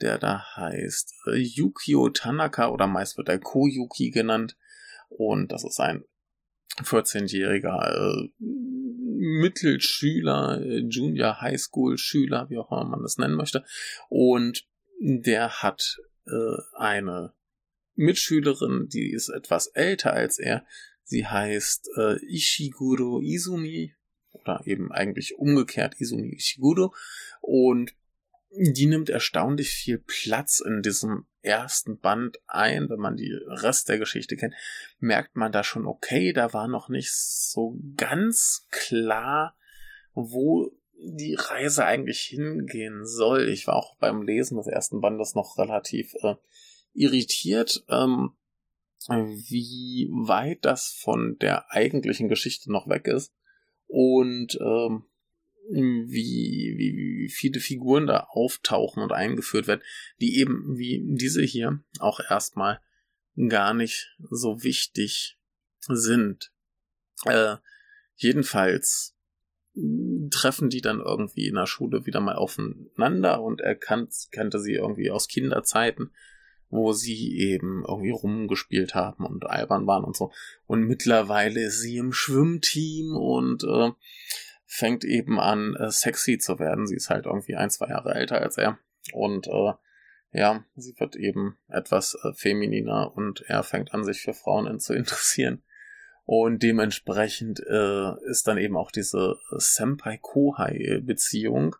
der da heißt äh, Yukio Tanaka oder meist wird er Koyuki genannt und das ist ein 14-jähriger äh, Mittelschüler, äh, Junior High School Schüler, wie auch immer man das nennen möchte. Und der hat äh, eine Mitschülerin, die ist etwas älter als er. Sie heißt äh, Ishiguro Izumi oder eben eigentlich umgekehrt Izumi Ishiguro und die nimmt erstaunlich viel Platz in diesem ersten Band ein. Wenn man die Rest der Geschichte kennt, merkt man da schon, okay, da war noch nicht so ganz klar, wo die Reise eigentlich hingehen soll. Ich war auch beim Lesen des ersten Bandes noch relativ äh, irritiert, ähm, wie weit das von der eigentlichen Geschichte noch weg ist. Und ähm, wie, wie, wie viele Figuren da auftauchen und eingeführt werden, die eben wie diese hier auch erstmal gar nicht so wichtig sind. Äh, jedenfalls treffen die dann irgendwie in der Schule wieder mal aufeinander und er kannt, kannte sie irgendwie aus Kinderzeiten, wo sie eben irgendwie rumgespielt haben und albern waren und so. Und mittlerweile ist sie im Schwimmteam und äh, fängt eben an, äh, sexy zu werden. Sie ist halt irgendwie ein, zwei Jahre älter als er. Und äh, ja, sie wird eben etwas äh, femininer und er fängt an, sich für Frauen zu interessieren. Und dementsprechend äh, ist dann eben auch diese Senpai-Kohai-Beziehung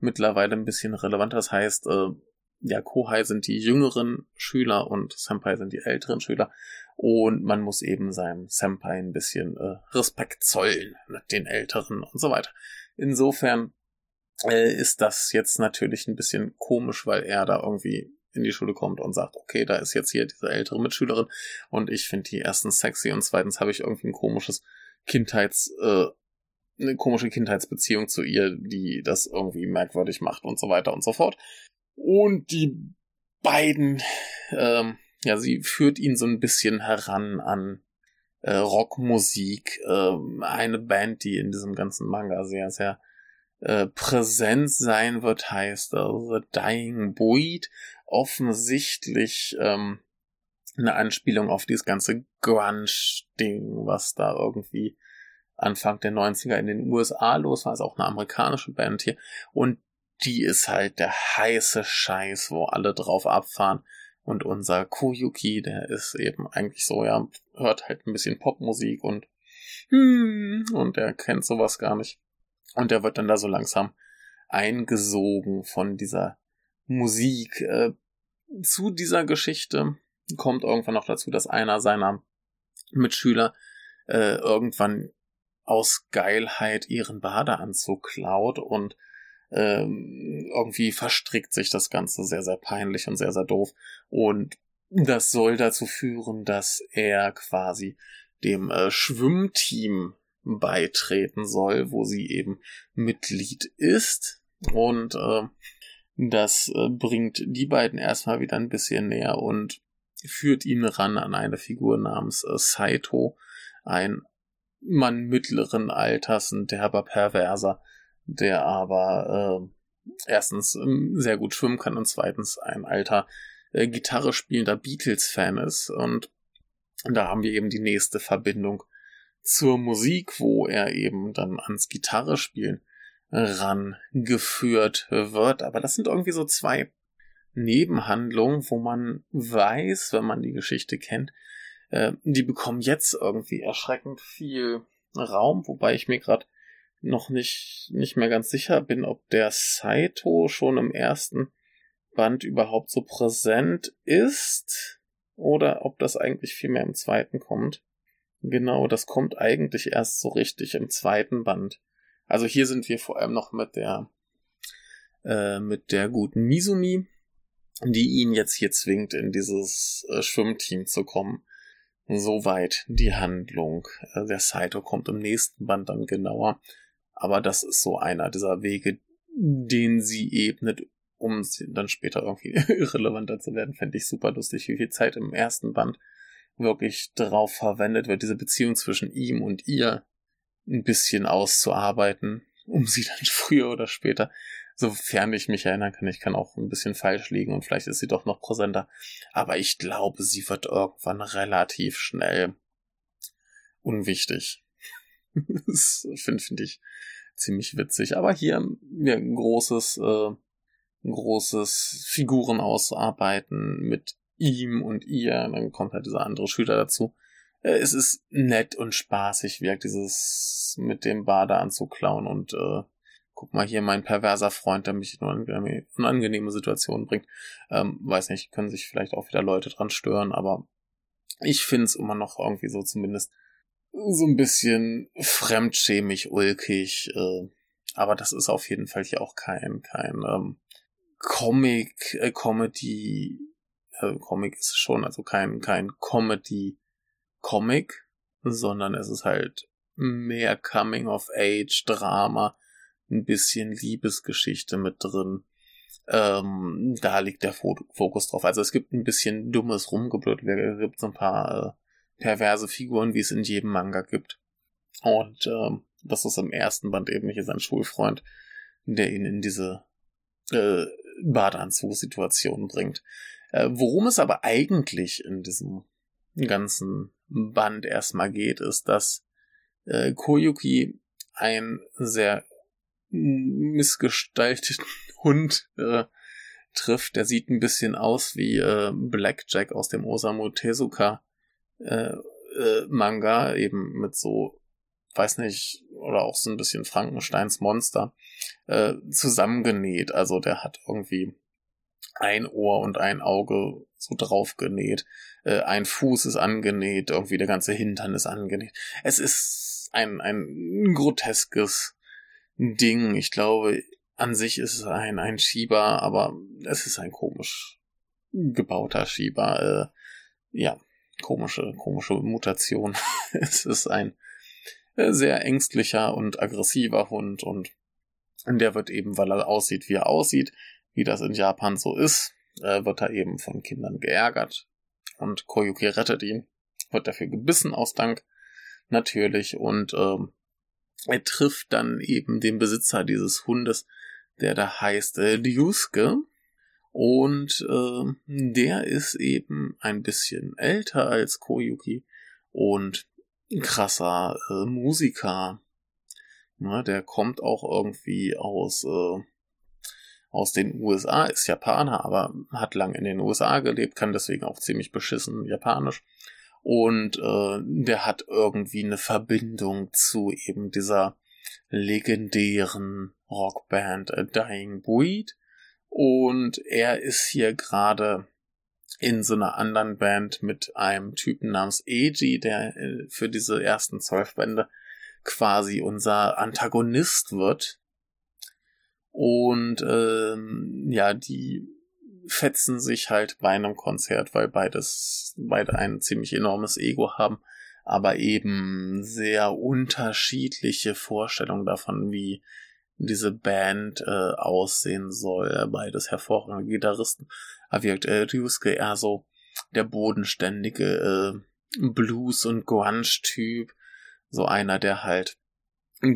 mittlerweile ein bisschen relevanter. Das heißt, äh, ja, Kohai sind die jüngeren Schüler und Senpai sind die älteren Schüler. Und man muss eben seinem Senpai ein bisschen äh, Respekt zollen, den Älteren und so weiter. Insofern äh, ist das jetzt natürlich ein bisschen komisch, weil er da irgendwie in die Schule kommt und sagt, okay, da ist jetzt hier diese ältere Mitschülerin und ich finde die erstens sexy und zweitens habe ich irgendwie ein komisches Kindheits, äh, eine komische Kindheitsbeziehung zu ihr, die das irgendwie merkwürdig macht und so weiter und so fort. Und die beiden, ähm, ja, sie führt ihn so ein bisschen heran an äh, Rockmusik, äh, eine Band, die in diesem ganzen Manga sehr, sehr äh, präsent sein wird, heißt äh, The Dying Boyd. Offensichtlich ähm, eine Anspielung auf dieses ganze Grunge-Ding, was da irgendwie Anfang der 90er in den USA los war. Ist auch eine amerikanische Band hier. Und die ist halt der heiße Scheiß, wo alle drauf abfahren. Und unser Koyuki, der ist eben eigentlich so, ja, hört halt ein bisschen Popmusik und hm, und der kennt sowas gar nicht. Und der wird dann da so langsam eingesogen von dieser Musik. Äh, zu dieser Geschichte kommt irgendwann noch dazu, dass einer seiner Mitschüler äh, irgendwann aus Geilheit ihren Badeanzug klaut und ähm, irgendwie verstrickt sich das Ganze sehr, sehr peinlich und sehr, sehr doof. Und das soll dazu führen, dass er quasi dem äh, Schwimmteam beitreten soll, wo sie eben Mitglied ist. Und äh, das äh, bringt die beiden erstmal wieder ein bisschen näher und führt ihn ran an eine Figur namens äh, Saito, ein Mann mittleren Alters, ein derber Perverser, der aber äh, erstens äh, sehr gut schwimmen kann und zweitens ein alter äh, Gitarre spielender Beatles-Fan ist. Und da haben wir eben die nächste Verbindung zur Musik, wo er eben dann ans Gitarre spielen rangeführt wird. Aber das sind irgendwie so zwei Nebenhandlungen, wo man weiß, wenn man die Geschichte kennt, äh, die bekommen jetzt irgendwie erschreckend viel Raum, wobei ich mir gerade noch nicht, nicht mehr ganz sicher bin, ob der Saito schon im ersten Band überhaupt so präsent ist oder ob das eigentlich viel mehr im zweiten kommt. Genau, das kommt eigentlich erst so richtig im zweiten Band. Also hier sind wir vor allem noch mit der äh, mit der guten Mizumi, die ihn jetzt hier zwingt, in dieses äh, Schwimmteam zu kommen. Soweit die Handlung. Äh, der Saito kommt im nächsten Band dann genauer. Aber das ist so einer dieser Wege, den sie ebnet, um dann später irgendwie irrelevanter zu werden. Fände ich super lustig, wie viel Zeit im ersten Band wirklich drauf verwendet wird, diese Beziehung zwischen ihm und ihr ein bisschen auszuarbeiten, um sie dann früher oder später, sofern ich mich erinnern kann, ich kann auch ein bisschen falsch liegen und vielleicht ist sie doch noch präsenter, aber ich glaube, sie wird irgendwann relativ schnell unwichtig. das finde find ich ziemlich witzig. Aber hier ja, ein großes, äh, ein großes Figuren ausarbeiten mit ihm und ihr. Dann kommt halt dieser andere Schüler dazu. Äh, es ist nett und spaßig, wirkt dieses mit dem Badeanzug klauen und äh, guck mal hier, mein perverser Freund, der mich in unangenehme, unangenehme Situationen bringt. Ähm, weiß nicht, können sich vielleicht auch wieder Leute dran stören, aber ich finde es immer noch irgendwie so zumindest so ein bisschen fremdschämig, ulkig. Äh, aber das ist auf jeden Fall hier auch kein, kein ähm, Comic, äh, Comedy, äh, Comic ist schon, also kein, kein Comedy Comic, sondern es ist halt mehr Coming of Age, Drama, ein bisschen Liebesgeschichte mit drin. Ähm, da liegt der Fokus drauf. Also es gibt ein bisschen dummes Rumgeblöd. Es gibt so ein paar äh, perverse Figuren, wie es in jedem Manga gibt. Und ähm, das ist im ersten Band eben hier sein Schulfreund, der ihn in diese äh, Badeanzug-Situation bringt. Äh, worum es aber eigentlich in diesem ganzen Band erstmal geht, ist, dass äh, Koyuki ein sehr missgestalteten Hund äh, trifft. Der sieht ein bisschen aus wie äh, Blackjack aus dem Osamu Tezuka äh, äh, Manga, eben mit so weiß nicht, oder auch so ein bisschen Frankensteins Monster, äh, zusammengenäht. Also der hat irgendwie ein Ohr und ein Auge so draufgenäht, äh, ein Fuß ist angenäht, irgendwie der ganze Hintern ist angenäht. Es ist ein, ein groteskes Ding. Ich glaube, an sich ist es ein, ein Schieber, aber es ist ein komisch gebauter Schieber. Äh, ja, komische, komische Mutation. es ist ein äh, sehr ängstlicher und aggressiver Hund und der wird eben, weil er aussieht, wie er aussieht, wie das in Japan so ist, äh, wird er eben von Kindern geärgert und Koyuki rettet ihn, wird dafür gebissen aus Dank natürlich und ähm, er trifft dann eben den Besitzer dieses Hundes, der da heißt äh, Ryusuke und äh, der ist eben ein bisschen älter als Koyuki und krasser äh, Musiker. Ne, der kommt auch irgendwie aus, äh, aus den USA, ist Japaner, aber hat lang in den USA gelebt, kann deswegen auch ziemlich beschissen Japanisch. Und äh, der hat irgendwie eine Verbindung zu eben dieser legendären Rockband A Dying Breed. Und er ist hier gerade in so einer anderen Band mit einem Typen namens Eiji, der äh, für diese ersten zwölf Bände quasi unser Antagonist wird. Und ähm, ja, die fetzen sich halt bei einem Konzert, weil beides, beide ein ziemlich enormes Ego haben, aber eben sehr unterschiedliche Vorstellungen davon, wie diese Band äh, aussehen soll. Beides hervorragende Gitarristen. Aber wirkt äh, Ryusuke eher so der bodenständige äh, Blues- und Grunge-Typ. So einer, der halt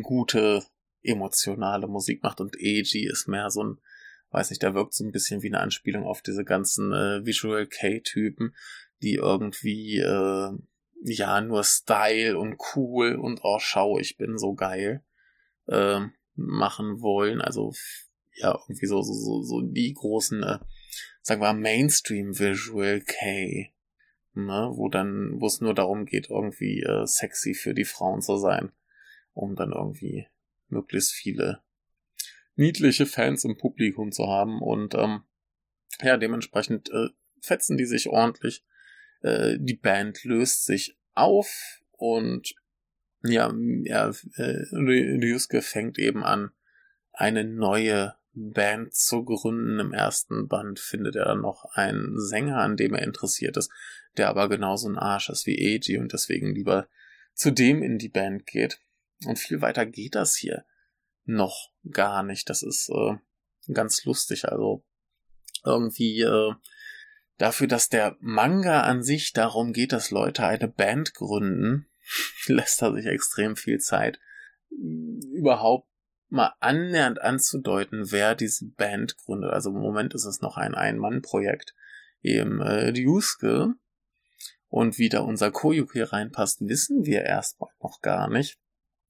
gute emotionale Musik macht und Eiji ist mehr so ein, weiß nicht, der wirkt so ein bisschen wie eine Anspielung auf diese ganzen äh, Visual K-Typen, die irgendwie äh, ja nur Style und cool und oh schau, ich bin so geil. Ähm, machen wollen. Also ja, irgendwie so, so, so, so die großen, äh, sagen wir Mainstream Visual K, ne, wo dann, wo es nur darum geht, irgendwie äh, sexy für die Frauen zu sein, um dann irgendwie möglichst viele niedliche Fans im Publikum zu haben und ähm, ja, dementsprechend äh, fetzen die sich ordentlich. Äh, die Band löst sich auf und ja, ja äh, Ryusuke fängt eben an, eine neue Band zu gründen. Im ersten Band findet er dann noch einen Sänger, an dem er interessiert ist, der aber genauso ein Arsch ist wie Eiji und deswegen lieber zu dem in die Band geht. Und viel weiter geht das hier noch gar nicht. Das ist äh, ganz lustig. Also irgendwie äh, dafür, dass der Manga an sich darum geht, dass Leute eine Band gründen, lässt er sich extrem viel Zeit, überhaupt mal annähernd anzudeuten, wer diese Band gründet. Also im Moment ist es noch ein Ein-Mann-Projekt, eben äh, Ryusuke. Und wie da unser Koyuki reinpasst, wissen wir erstmal noch gar nicht.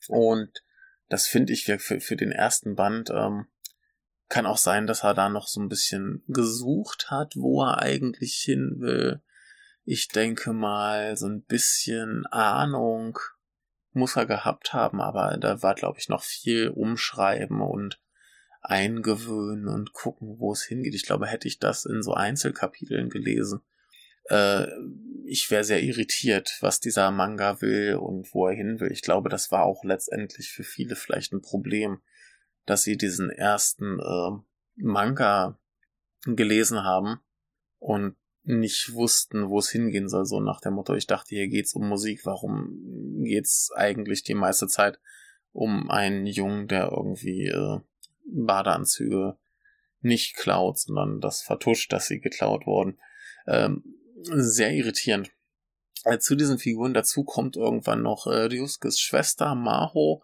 Und das finde ich für, für den ersten Band ähm, kann auch sein, dass er da noch so ein bisschen gesucht hat, wo er eigentlich hin will. Ich denke mal, so ein bisschen Ahnung muss er gehabt haben, aber da war, glaube ich, noch viel umschreiben und eingewöhnen und gucken, wo es hingeht. Ich glaube, hätte ich das in so Einzelkapiteln gelesen, äh, ich wäre sehr irritiert, was dieser Manga will und wo er hin will. Ich glaube, das war auch letztendlich für viele vielleicht ein Problem, dass sie diesen ersten äh, Manga gelesen haben und nicht wussten, wo es hingehen soll, so nach dem Motto, ich dachte, hier geht's um Musik, warum geht's eigentlich die meiste Zeit um einen Jungen, der irgendwie äh, Badeanzüge nicht klaut, sondern das vertuscht, dass sie geklaut wurden. Ähm, sehr irritierend. Äh, zu diesen Figuren dazu kommt irgendwann noch äh, Ryuskes Schwester Maho,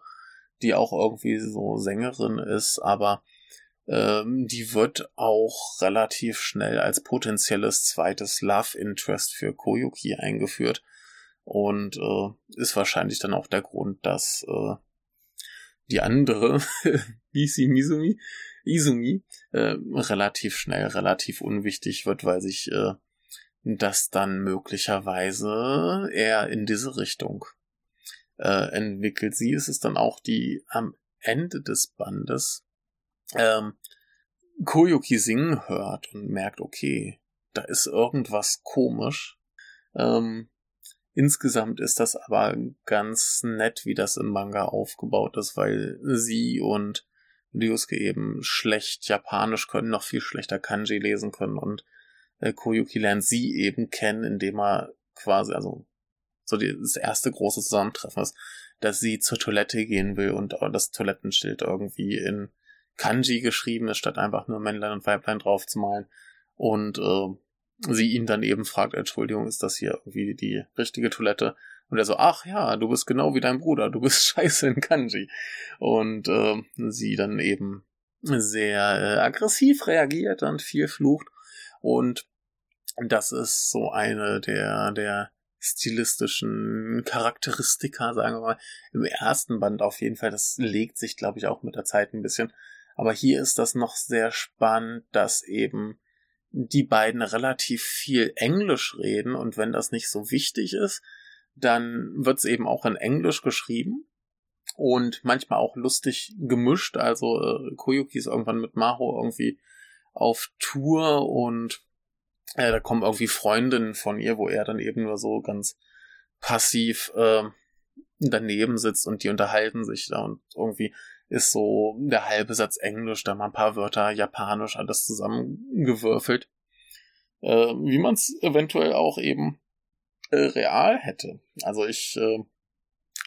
die auch irgendwie so Sängerin ist, aber ähm, die wird auch relativ schnell als potenzielles zweites Love Interest für Koyuki eingeführt und äh, ist wahrscheinlich dann auch der Grund, dass äh, die andere, Bisi Mizumi, Izumi, äh, relativ schnell, relativ unwichtig wird, weil sich äh, das dann möglicherweise eher in diese Richtung äh, entwickelt. Sie ist es dann auch, die am Ende des Bandes ähm, Koyuki singen hört und merkt, okay, da ist irgendwas komisch. Ähm, insgesamt ist das aber ganz nett, wie das im Manga aufgebaut ist, weil sie und Ryusuke eben schlecht Japanisch können, noch viel schlechter Kanji lesen können und äh, Koyuki lernt sie eben kennen, indem er quasi, also so die, das erste große Zusammentreffen ist, dass sie zur Toilette gehen will und das Toilettenschild irgendwie in Kanji geschrieben ist, statt einfach nur Männlein und Weiblein draufzumalen. Und äh, sie ihn dann eben fragt, Entschuldigung, ist das hier irgendwie die richtige Toilette? Und er so, ach ja, du bist genau wie dein Bruder, du bist scheiße in Kanji. Und äh, sie dann eben sehr äh, aggressiv reagiert und viel flucht. Und das ist so eine der, der stilistischen Charakteristika, sagen wir mal, im ersten Band auf jeden Fall. Das legt sich, glaube ich, auch mit der Zeit ein bisschen. Aber hier ist das noch sehr spannend, dass eben die beiden relativ viel Englisch reden und wenn das nicht so wichtig ist, dann wird es eben auch in Englisch geschrieben und manchmal auch lustig gemischt. Also äh, Koyuki ist irgendwann mit Maho irgendwie auf Tour und äh, da kommen irgendwie Freundinnen von ihr, wo er dann eben nur so ganz passiv äh, daneben sitzt und die unterhalten sich da und irgendwie ist so der halbe Satz Englisch, da mal ein paar Wörter Japanisch, alles zusammengewürfelt. Äh, wie man es eventuell auch eben äh, real hätte. Also ich äh,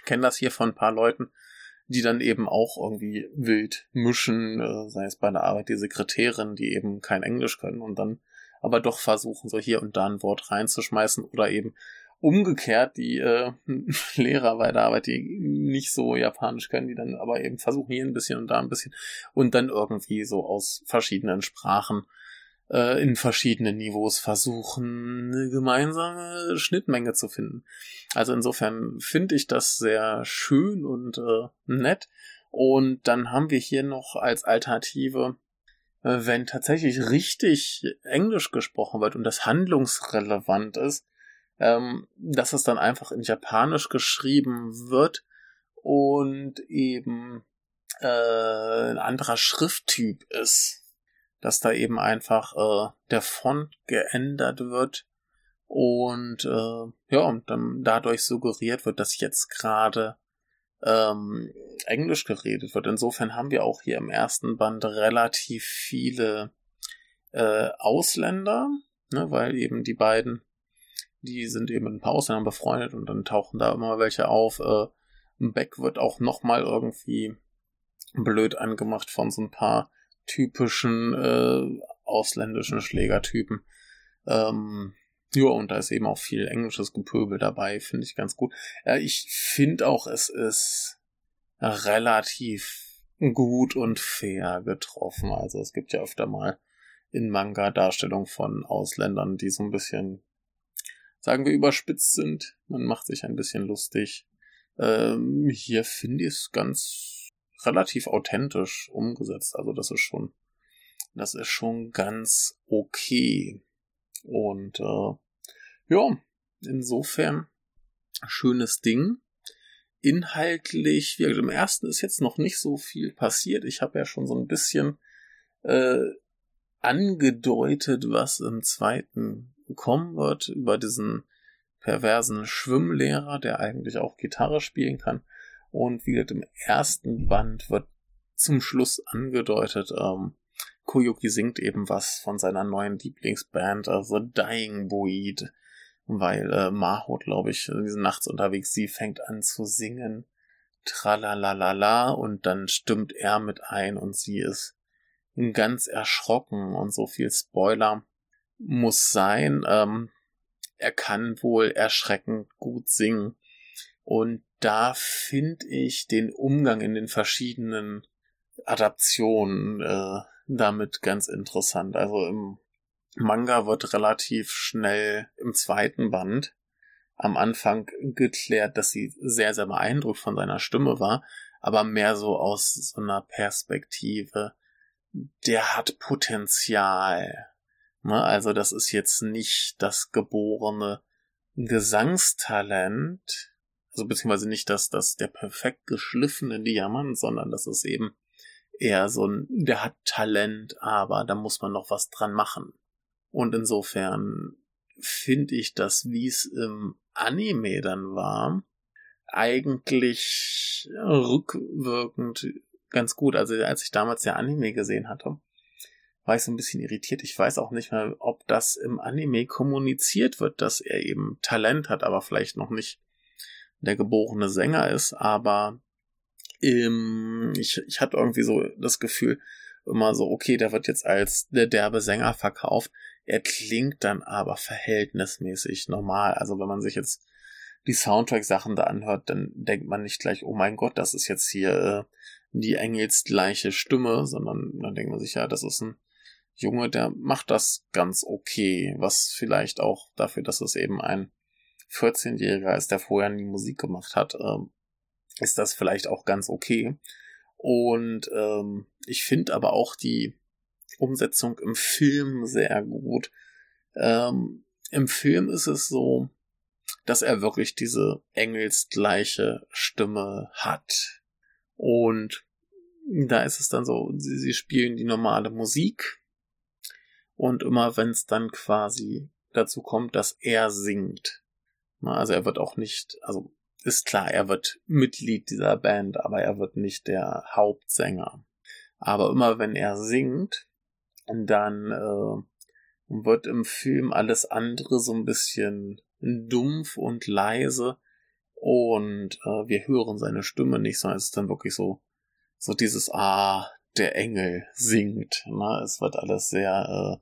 kenne das hier von ein paar Leuten, die dann eben auch irgendwie wild mischen, äh, sei es bei der Arbeit die Sekretärin, die eben kein Englisch können und dann aber doch versuchen, so hier und da ein Wort reinzuschmeißen oder eben umgekehrt die äh, Lehrer bei der Arbeit, die nicht so Japanisch können, die dann aber eben versuchen hier ein bisschen und da ein bisschen und dann irgendwie so aus verschiedenen Sprachen äh, in verschiedenen Niveaus versuchen, eine gemeinsame Schnittmenge zu finden. Also insofern finde ich das sehr schön und äh, nett. Und dann haben wir hier noch als Alternative äh, wenn tatsächlich richtig Englisch gesprochen wird und das handlungsrelevant ist, ähm, dass es dann einfach in Japanisch geschrieben wird und eben äh, ein anderer Schrifttyp ist. Dass da eben einfach äh, der Font geändert wird und äh, ja, und dann dadurch suggeriert wird, dass jetzt gerade ähm, Englisch geredet wird. Insofern haben wir auch hier im ersten Band relativ viele äh, Ausländer, ne, weil eben die beiden, die sind eben mit ein paar Ausländern befreundet und dann tauchen da immer welche auf. Äh, Beck wird auch nochmal irgendwie blöd angemacht von so ein paar typischen äh, ausländischen Schlägertypen. Ähm, ja, und da ist eben auch viel englisches Gepöbel dabei, finde ich ganz gut. Ja, ich finde auch, es ist relativ gut und fair getroffen. Also es gibt ja öfter mal in Manga Darstellungen von Ausländern, die so ein bisschen, sagen wir, überspitzt sind. Man macht sich ein bisschen lustig. Ähm, hier finde ich es ganz relativ authentisch umgesetzt. Also das ist schon, das ist schon ganz okay. Und äh, ja, insofern schönes Ding. Inhaltlich, wie gesagt, im ersten ist jetzt noch nicht so viel passiert. Ich habe ja schon so ein bisschen äh, angedeutet, was im zweiten kommen wird, über diesen perversen Schwimmlehrer, der eigentlich auch Gitarre spielen kann. Und wie gesagt, im ersten Band wird zum Schluss angedeutet, ähm, Koyuki singt eben was von seiner neuen Lieblingsband, also Dying Breed, weil äh, Maho, glaube ich, diese nachts unterwegs, sie fängt an zu singen, tralalala, und dann stimmt er mit ein und sie ist ganz erschrocken und so viel Spoiler muss sein. Ähm, er kann wohl erschreckend gut singen. Und da finde ich den Umgang in den verschiedenen Adaptionen äh, damit ganz interessant. Also im Manga wird relativ schnell im zweiten Band am Anfang geklärt, dass sie sehr, sehr beeindruckt von seiner Stimme war, aber mehr so aus so einer Perspektive, der hat Potenzial. Ne? Also das ist jetzt nicht das geborene Gesangstalent, Also beziehungsweise nicht dass das der perfekt geschliffene Diamant, sondern das ist eben eher so ein, der hat Talent, aber da muss man noch was dran machen. Und insofern finde ich das, wie es im Anime dann war, eigentlich rückwirkend ganz gut. Also als ich damals der Anime gesehen hatte, war ich so ein bisschen irritiert. Ich weiß auch nicht mehr, ob das im Anime kommuniziert wird, dass er eben Talent hat, aber vielleicht noch nicht der geborene Sänger ist. Aber ähm, ich, ich hatte irgendwie so das Gefühl, immer so, okay, der wird jetzt als der derbe Sänger verkauft. Er klingt dann aber verhältnismäßig normal. Also wenn man sich jetzt die Soundtrack-Sachen da anhört, dann denkt man nicht gleich, oh mein Gott, das ist jetzt hier äh, die engelsgleiche Stimme, sondern dann denkt man sich, ja, das ist ein Junge, der macht das ganz okay, was vielleicht auch dafür, dass es eben ein 14-Jähriger ist, der vorher nie Musik gemacht hat, äh, ist das vielleicht auch ganz okay. Und ähm, ich finde aber auch die Umsetzung im Film sehr gut. Ähm, Im Film ist es so, dass er wirklich diese engelsgleiche Stimme hat. Und da ist es dann so, sie, sie spielen die normale Musik. Und immer wenn es dann quasi dazu kommt, dass er singt, also er wird auch nicht, also ist klar, er wird Mitglied dieser Band, aber er wird nicht der Hauptsänger. Aber immer wenn er singt, dann äh, wird im Film alles andere so ein bisschen dumpf und leise und äh, wir hören seine Stimme nicht, sondern es ist dann wirklich so, so dieses Ah, der Engel singt. Ne? Es wird alles sehr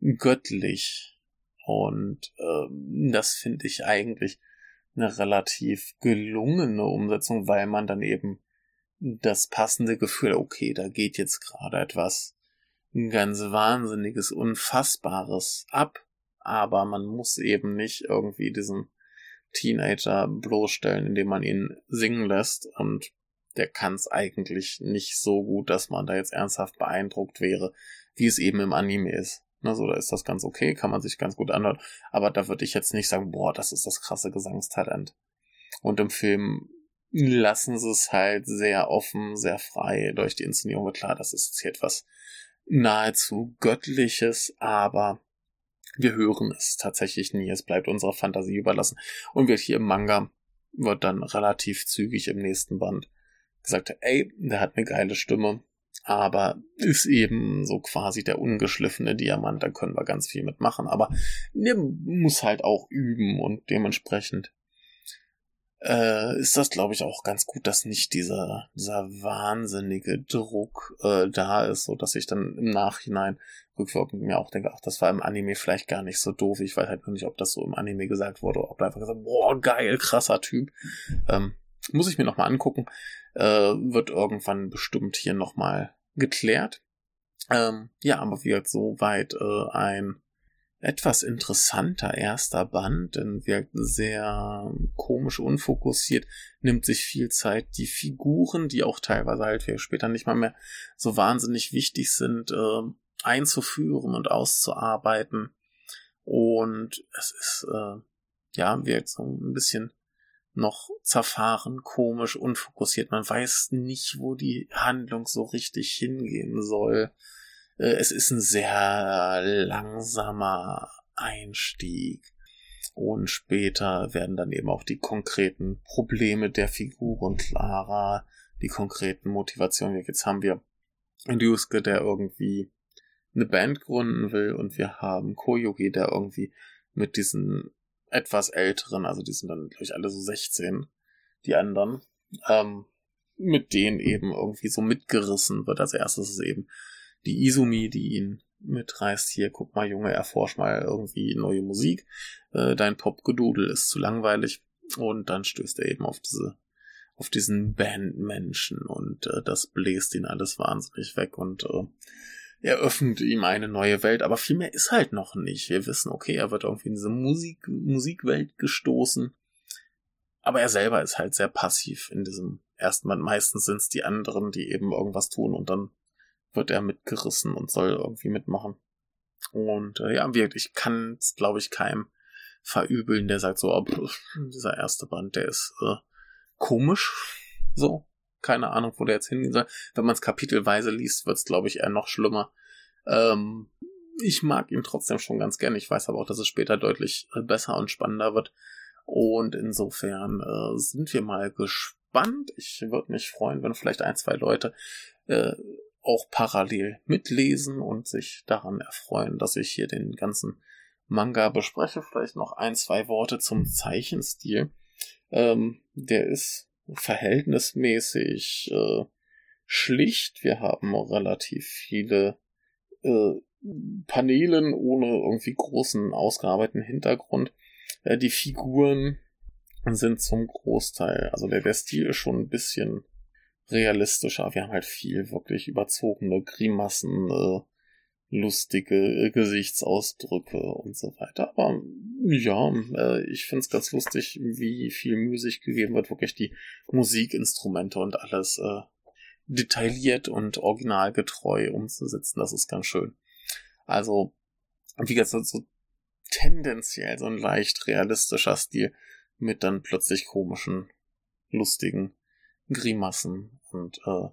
äh, göttlich und äh, das finde ich eigentlich eine relativ gelungene Umsetzung, weil man dann eben das passende Gefühl, okay, da geht jetzt gerade etwas ganz Wahnsinniges, Unfassbares ab aber man muss eben nicht irgendwie diesen Teenager bloßstellen, indem man ihn singen lässt und der kann es eigentlich nicht so gut, dass man da jetzt ernsthaft beeindruckt wäre, wie es eben im Anime ist. Ne, so, da ist das ganz okay, kann man sich ganz gut anhören, aber da würde ich jetzt nicht sagen, boah, das ist das krasse Gesangstalent. Und im Film lassen sie es halt sehr offen, sehr frei durch die Inszenierung. Klar, das ist jetzt hier etwas nahezu Göttliches, aber wir hören es tatsächlich nie. Es bleibt unserer Fantasie überlassen. Und wird hier im Manga, wird dann relativ zügig im nächsten Band gesagt, ey, der hat eine geile Stimme, aber ist eben so quasi der ungeschliffene Diamant, da können wir ganz viel mitmachen, aber der muss halt auch üben und dementsprechend äh, ist das, glaube ich, auch ganz gut, dass nicht dieser, dieser wahnsinnige Druck äh, da ist, so dass ich dann im Nachhinein rückwirkend mir auch denke, ach, das war im Anime vielleicht gar nicht so doof. Ich weiß halt nur nicht, ob das so im Anime gesagt wurde ob da einfach gesagt, boah, geil, krasser Typ. Ähm, muss ich mir nochmal angucken. Äh, wird irgendwann bestimmt hier nochmal geklärt. Ähm, ja, aber wie gesagt, soweit äh, ein etwas interessanter erster Band, denn wirkt sehr komisch unfokussiert, nimmt sich viel Zeit, die Figuren, die auch teilweise halt später nicht mal mehr so wahnsinnig wichtig sind, äh, einzuführen und auszuarbeiten. Und es ist, äh, ja, wirkt so ein bisschen noch zerfahren, komisch, unfokussiert. Man weiß nicht, wo die Handlung so richtig hingehen soll. Äh, es ist ein sehr langsamer Einstieg. Und später werden dann eben auch die konkreten Probleme der Figuren klarer, die konkreten Motivationen. Jetzt haben wir Ryusuke, der irgendwie eine Band gründen will und wir haben Koyogi, der irgendwie mit diesen etwas älteren, also die sind dann, glaube ich, alle so 16, die anderen, ähm, mit denen eben irgendwie so mitgerissen wird. Als erstes ist eben die Izumi, die ihn mitreißt, hier, guck mal, Junge, erforsch mal irgendwie neue Musik, äh, dein Popgedudel ist zu langweilig. Und dann stößt er eben auf diese auf diesen Bandmenschen. Und äh, das bläst ihn alles wahnsinnig weg. Und äh, er öffnet ihm eine neue Welt, aber viel mehr ist halt noch nicht. Wir wissen, okay, er wird irgendwie in diese Musik, Musikwelt gestoßen, aber er selber ist halt sehr passiv in diesem ersten Band. Meistens sind es die anderen, die eben irgendwas tun und dann wird er mitgerissen und soll irgendwie mitmachen. Und äh, ja, wirklich, ich kann es, glaube ich, keinem verübeln, der sagt so, oh, dieser erste Band, der ist äh, komisch, so, keine Ahnung, wo der jetzt hingehen soll. Wenn man es kapitelweise liest, wird es, glaube ich, eher noch schlimmer. Ähm, ich mag ihn trotzdem schon ganz gerne. Ich weiß aber auch, dass es später deutlich äh, besser und spannender wird. Und insofern äh, sind wir mal gespannt. Ich würde mich freuen, wenn vielleicht ein, zwei Leute äh, auch parallel mitlesen und sich daran erfreuen, dass ich hier den ganzen Manga bespreche. Vielleicht noch ein, zwei Worte zum Zeichenstil. Ähm, der ist verhältnismäßig äh, schlicht. Wir haben relativ viele äh, Paneelen ohne irgendwie großen ausgearbeiteten Hintergrund. Äh, die Figuren sind zum Großteil, also der, der Stil ist schon ein bisschen realistischer. Wir haben halt viel wirklich überzogene Grimassen, äh, lustige Gesichtsausdrücke und so weiter. Aber ja, äh, ich finde es ganz lustig, wie viel Mühe sich gegeben wird, wirklich die Musikinstrumente und alles äh, detailliert und originalgetreu umzusetzen. Das ist ganz schön. Also, wie gesagt, so tendenziell so ein leicht realistischer Stil mit dann plötzlich komischen, lustigen Grimassen und äh,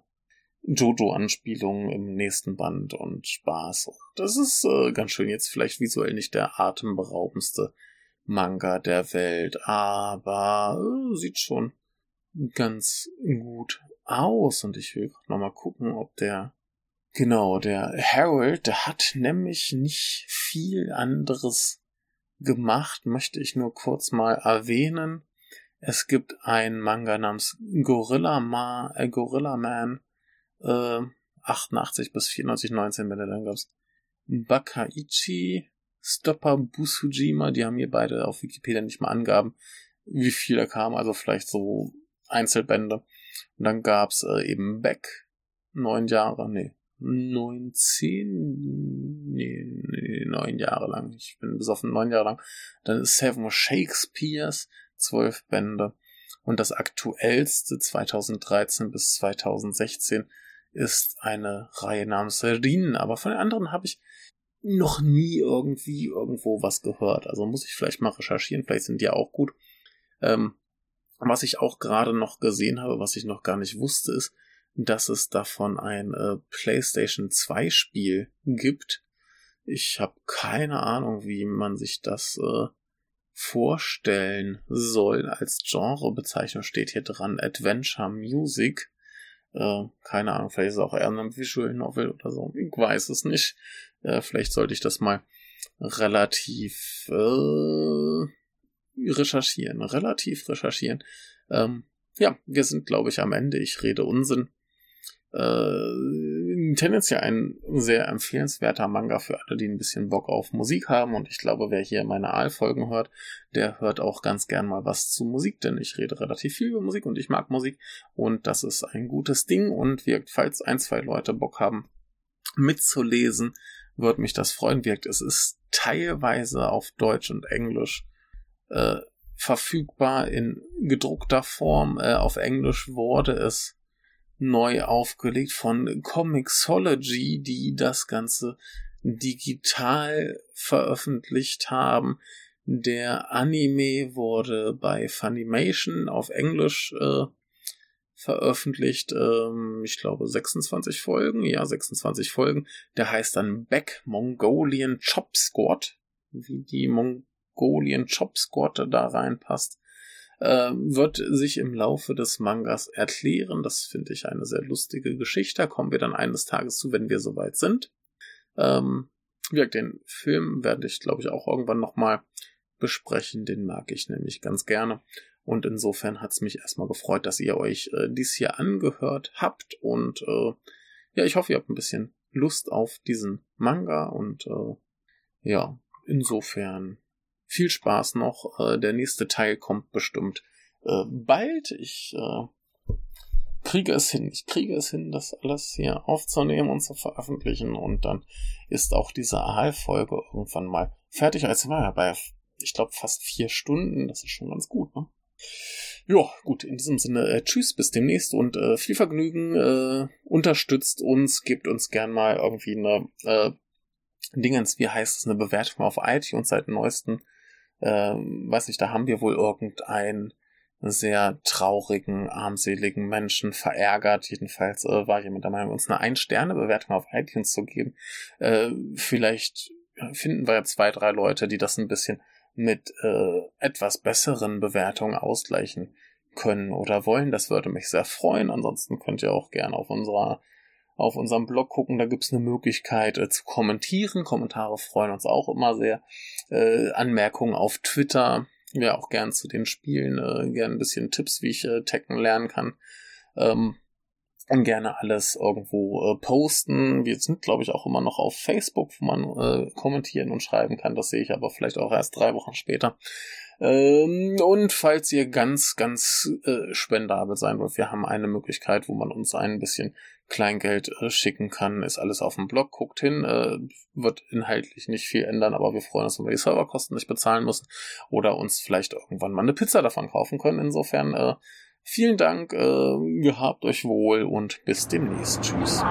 Jojo-Anspielungen im nächsten Band und Spaß. Das ist äh, ganz schön. Jetzt vielleicht visuell nicht der atemberaubendste Manga der Welt, aber äh, sieht schon ganz gut aus. Und ich will noch mal gucken, ob der Genau, der Harold, der hat nämlich nicht viel anderes gemacht, möchte ich nur kurz mal erwähnen. Es gibt einen Manga namens Gorilla, Ma, äh, Gorilla Man, äh, 88 bis 94, 19 Bände, dann gab's Bakaichi, Stopper Busujima, die haben hier beide auf Wikipedia nicht mal angaben, wie viel da kam, also vielleicht so Einzelbände. Und dann gab's äh, eben Beck, neun Jahre, nee, 19, nee, nee, neun Jahre lang. Ich bin besoffen, neun Jahre lang. Dann ist Seven Shakespeares, zwölf Bände. Und das aktuellste 2013 bis 2016 ist eine Reihe namens Rin. Aber von den anderen habe ich noch nie irgendwie irgendwo was gehört. Also muss ich vielleicht mal recherchieren. Vielleicht sind die auch gut. Ähm, was ich auch gerade noch gesehen habe, was ich noch gar nicht wusste, ist, dass es davon ein äh, PlayStation 2 Spiel gibt. Ich habe keine Ahnung, wie man sich das äh, vorstellen soll. Als Genrebezeichnung steht hier dran Adventure Music. Äh, keine Ahnung, vielleicht ist es auch eher ein Visual Novel oder so. Ich weiß es nicht. Äh, vielleicht sollte ich das mal relativ äh, recherchieren. Relativ recherchieren. Ähm, ja, wir sind, glaube ich, am Ende. Ich rede Unsinn äh, tendenziell ein sehr empfehlenswerter Manga für alle, die ein bisschen Bock auf Musik haben. Und ich glaube, wer hier meine Aalfolgen hört, der hört auch ganz gern mal was zu Musik, denn ich rede relativ viel über Musik und ich mag Musik. Und das ist ein gutes Ding. Und wirkt, falls ein, zwei Leute Bock haben, mitzulesen, wird mich das freuen. Wirkt, es ist teilweise auf Deutsch und Englisch äh, verfügbar in gedruckter Form. Äh, auf Englisch wurde es neu aufgelegt von Comixology, die das Ganze digital veröffentlicht haben. Der Anime wurde bei Funimation auf Englisch äh, veröffentlicht. Ähm, ich glaube 26 Folgen. Ja, 26 Folgen. Der heißt dann Back Mongolian Chop Squad. Wie die Mongolian Chop Squad da reinpasst äh, wird sich im Laufe des Mangas erklären. Das finde ich eine sehr lustige Geschichte. Da kommen wir dann eines Tages zu, wenn wir soweit sind. Ähm, wie den Film werde ich, glaube ich, auch irgendwann nochmal besprechen. Den mag ich nämlich ganz gerne. Und insofern hat es mich erstmal gefreut, dass ihr euch äh, dies hier angehört habt. Und äh, ja, ich hoffe, ihr habt ein bisschen Lust auf diesen Manga. Und äh, ja, insofern viel Spaß noch. Äh, der nächste Teil kommt bestimmt äh, bald. Ich äh, kriege es hin. Ich kriege es hin, das alles hier aufzunehmen und zu veröffentlichen. Und dann ist auch diese AHL-Folge irgendwann mal fertig. Jetzt sind ja bei, ich glaube, fast vier Stunden. Das ist schon ganz gut, ne? Ja, gut, in diesem Sinne, äh, tschüss, bis demnächst und äh, viel Vergnügen. Äh, unterstützt uns, gebt uns gern mal irgendwie eine äh, Dingens, wie heißt es, eine Bewertung auf iTunes seit neuesten ähm, weiß nicht, da haben wir wohl irgendeinen sehr traurigen, armseligen Menschen verärgert. Jedenfalls äh, war jemand der Meinung, uns eine Ein-Sterne-Bewertung auf iTunes zu geben. Äh, vielleicht finden wir ja zwei, drei Leute, die das ein bisschen mit äh, etwas besseren Bewertungen ausgleichen können oder wollen. Das würde mich sehr freuen. Ansonsten könnt ihr auch gerne auf unserer auf unserem Blog gucken. Da gibt's eine Möglichkeit äh, zu kommentieren. Kommentare freuen uns auch immer sehr. Äh, Anmerkungen auf Twitter. Ja, auch gern zu den Spielen. Äh, gern ein bisschen Tipps, wie ich äh, Tekken lernen kann. Ähm, und gerne alles irgendwo äh, posten. Wir sind, glaube ich, auch immer noch auf Facebook, wo man äh, kommentieren und schreiben kann. Das sehe ich aber vielleicht auch erst drei Wochen später. Ähm, und falls ihr ganz, ganz äh, spendabel sein wollt, wir haben eine Möglichkeit, wo man uns ein bisschen Kleingeld äh, schicken kann. Ist alles auf dem Blog. Guckt hin. Äh, wird inhaltlich nicht viel ändern, aber wir freuen uns, wenn wir die Serverkosten nicht bezahlen müssen oder uns vielleicht irgendwann mal eine Pizza davon kaufen können. Insofern äh, Vielen Dank, äh, gehabt euch wohl und bis demnächst. Tschüss.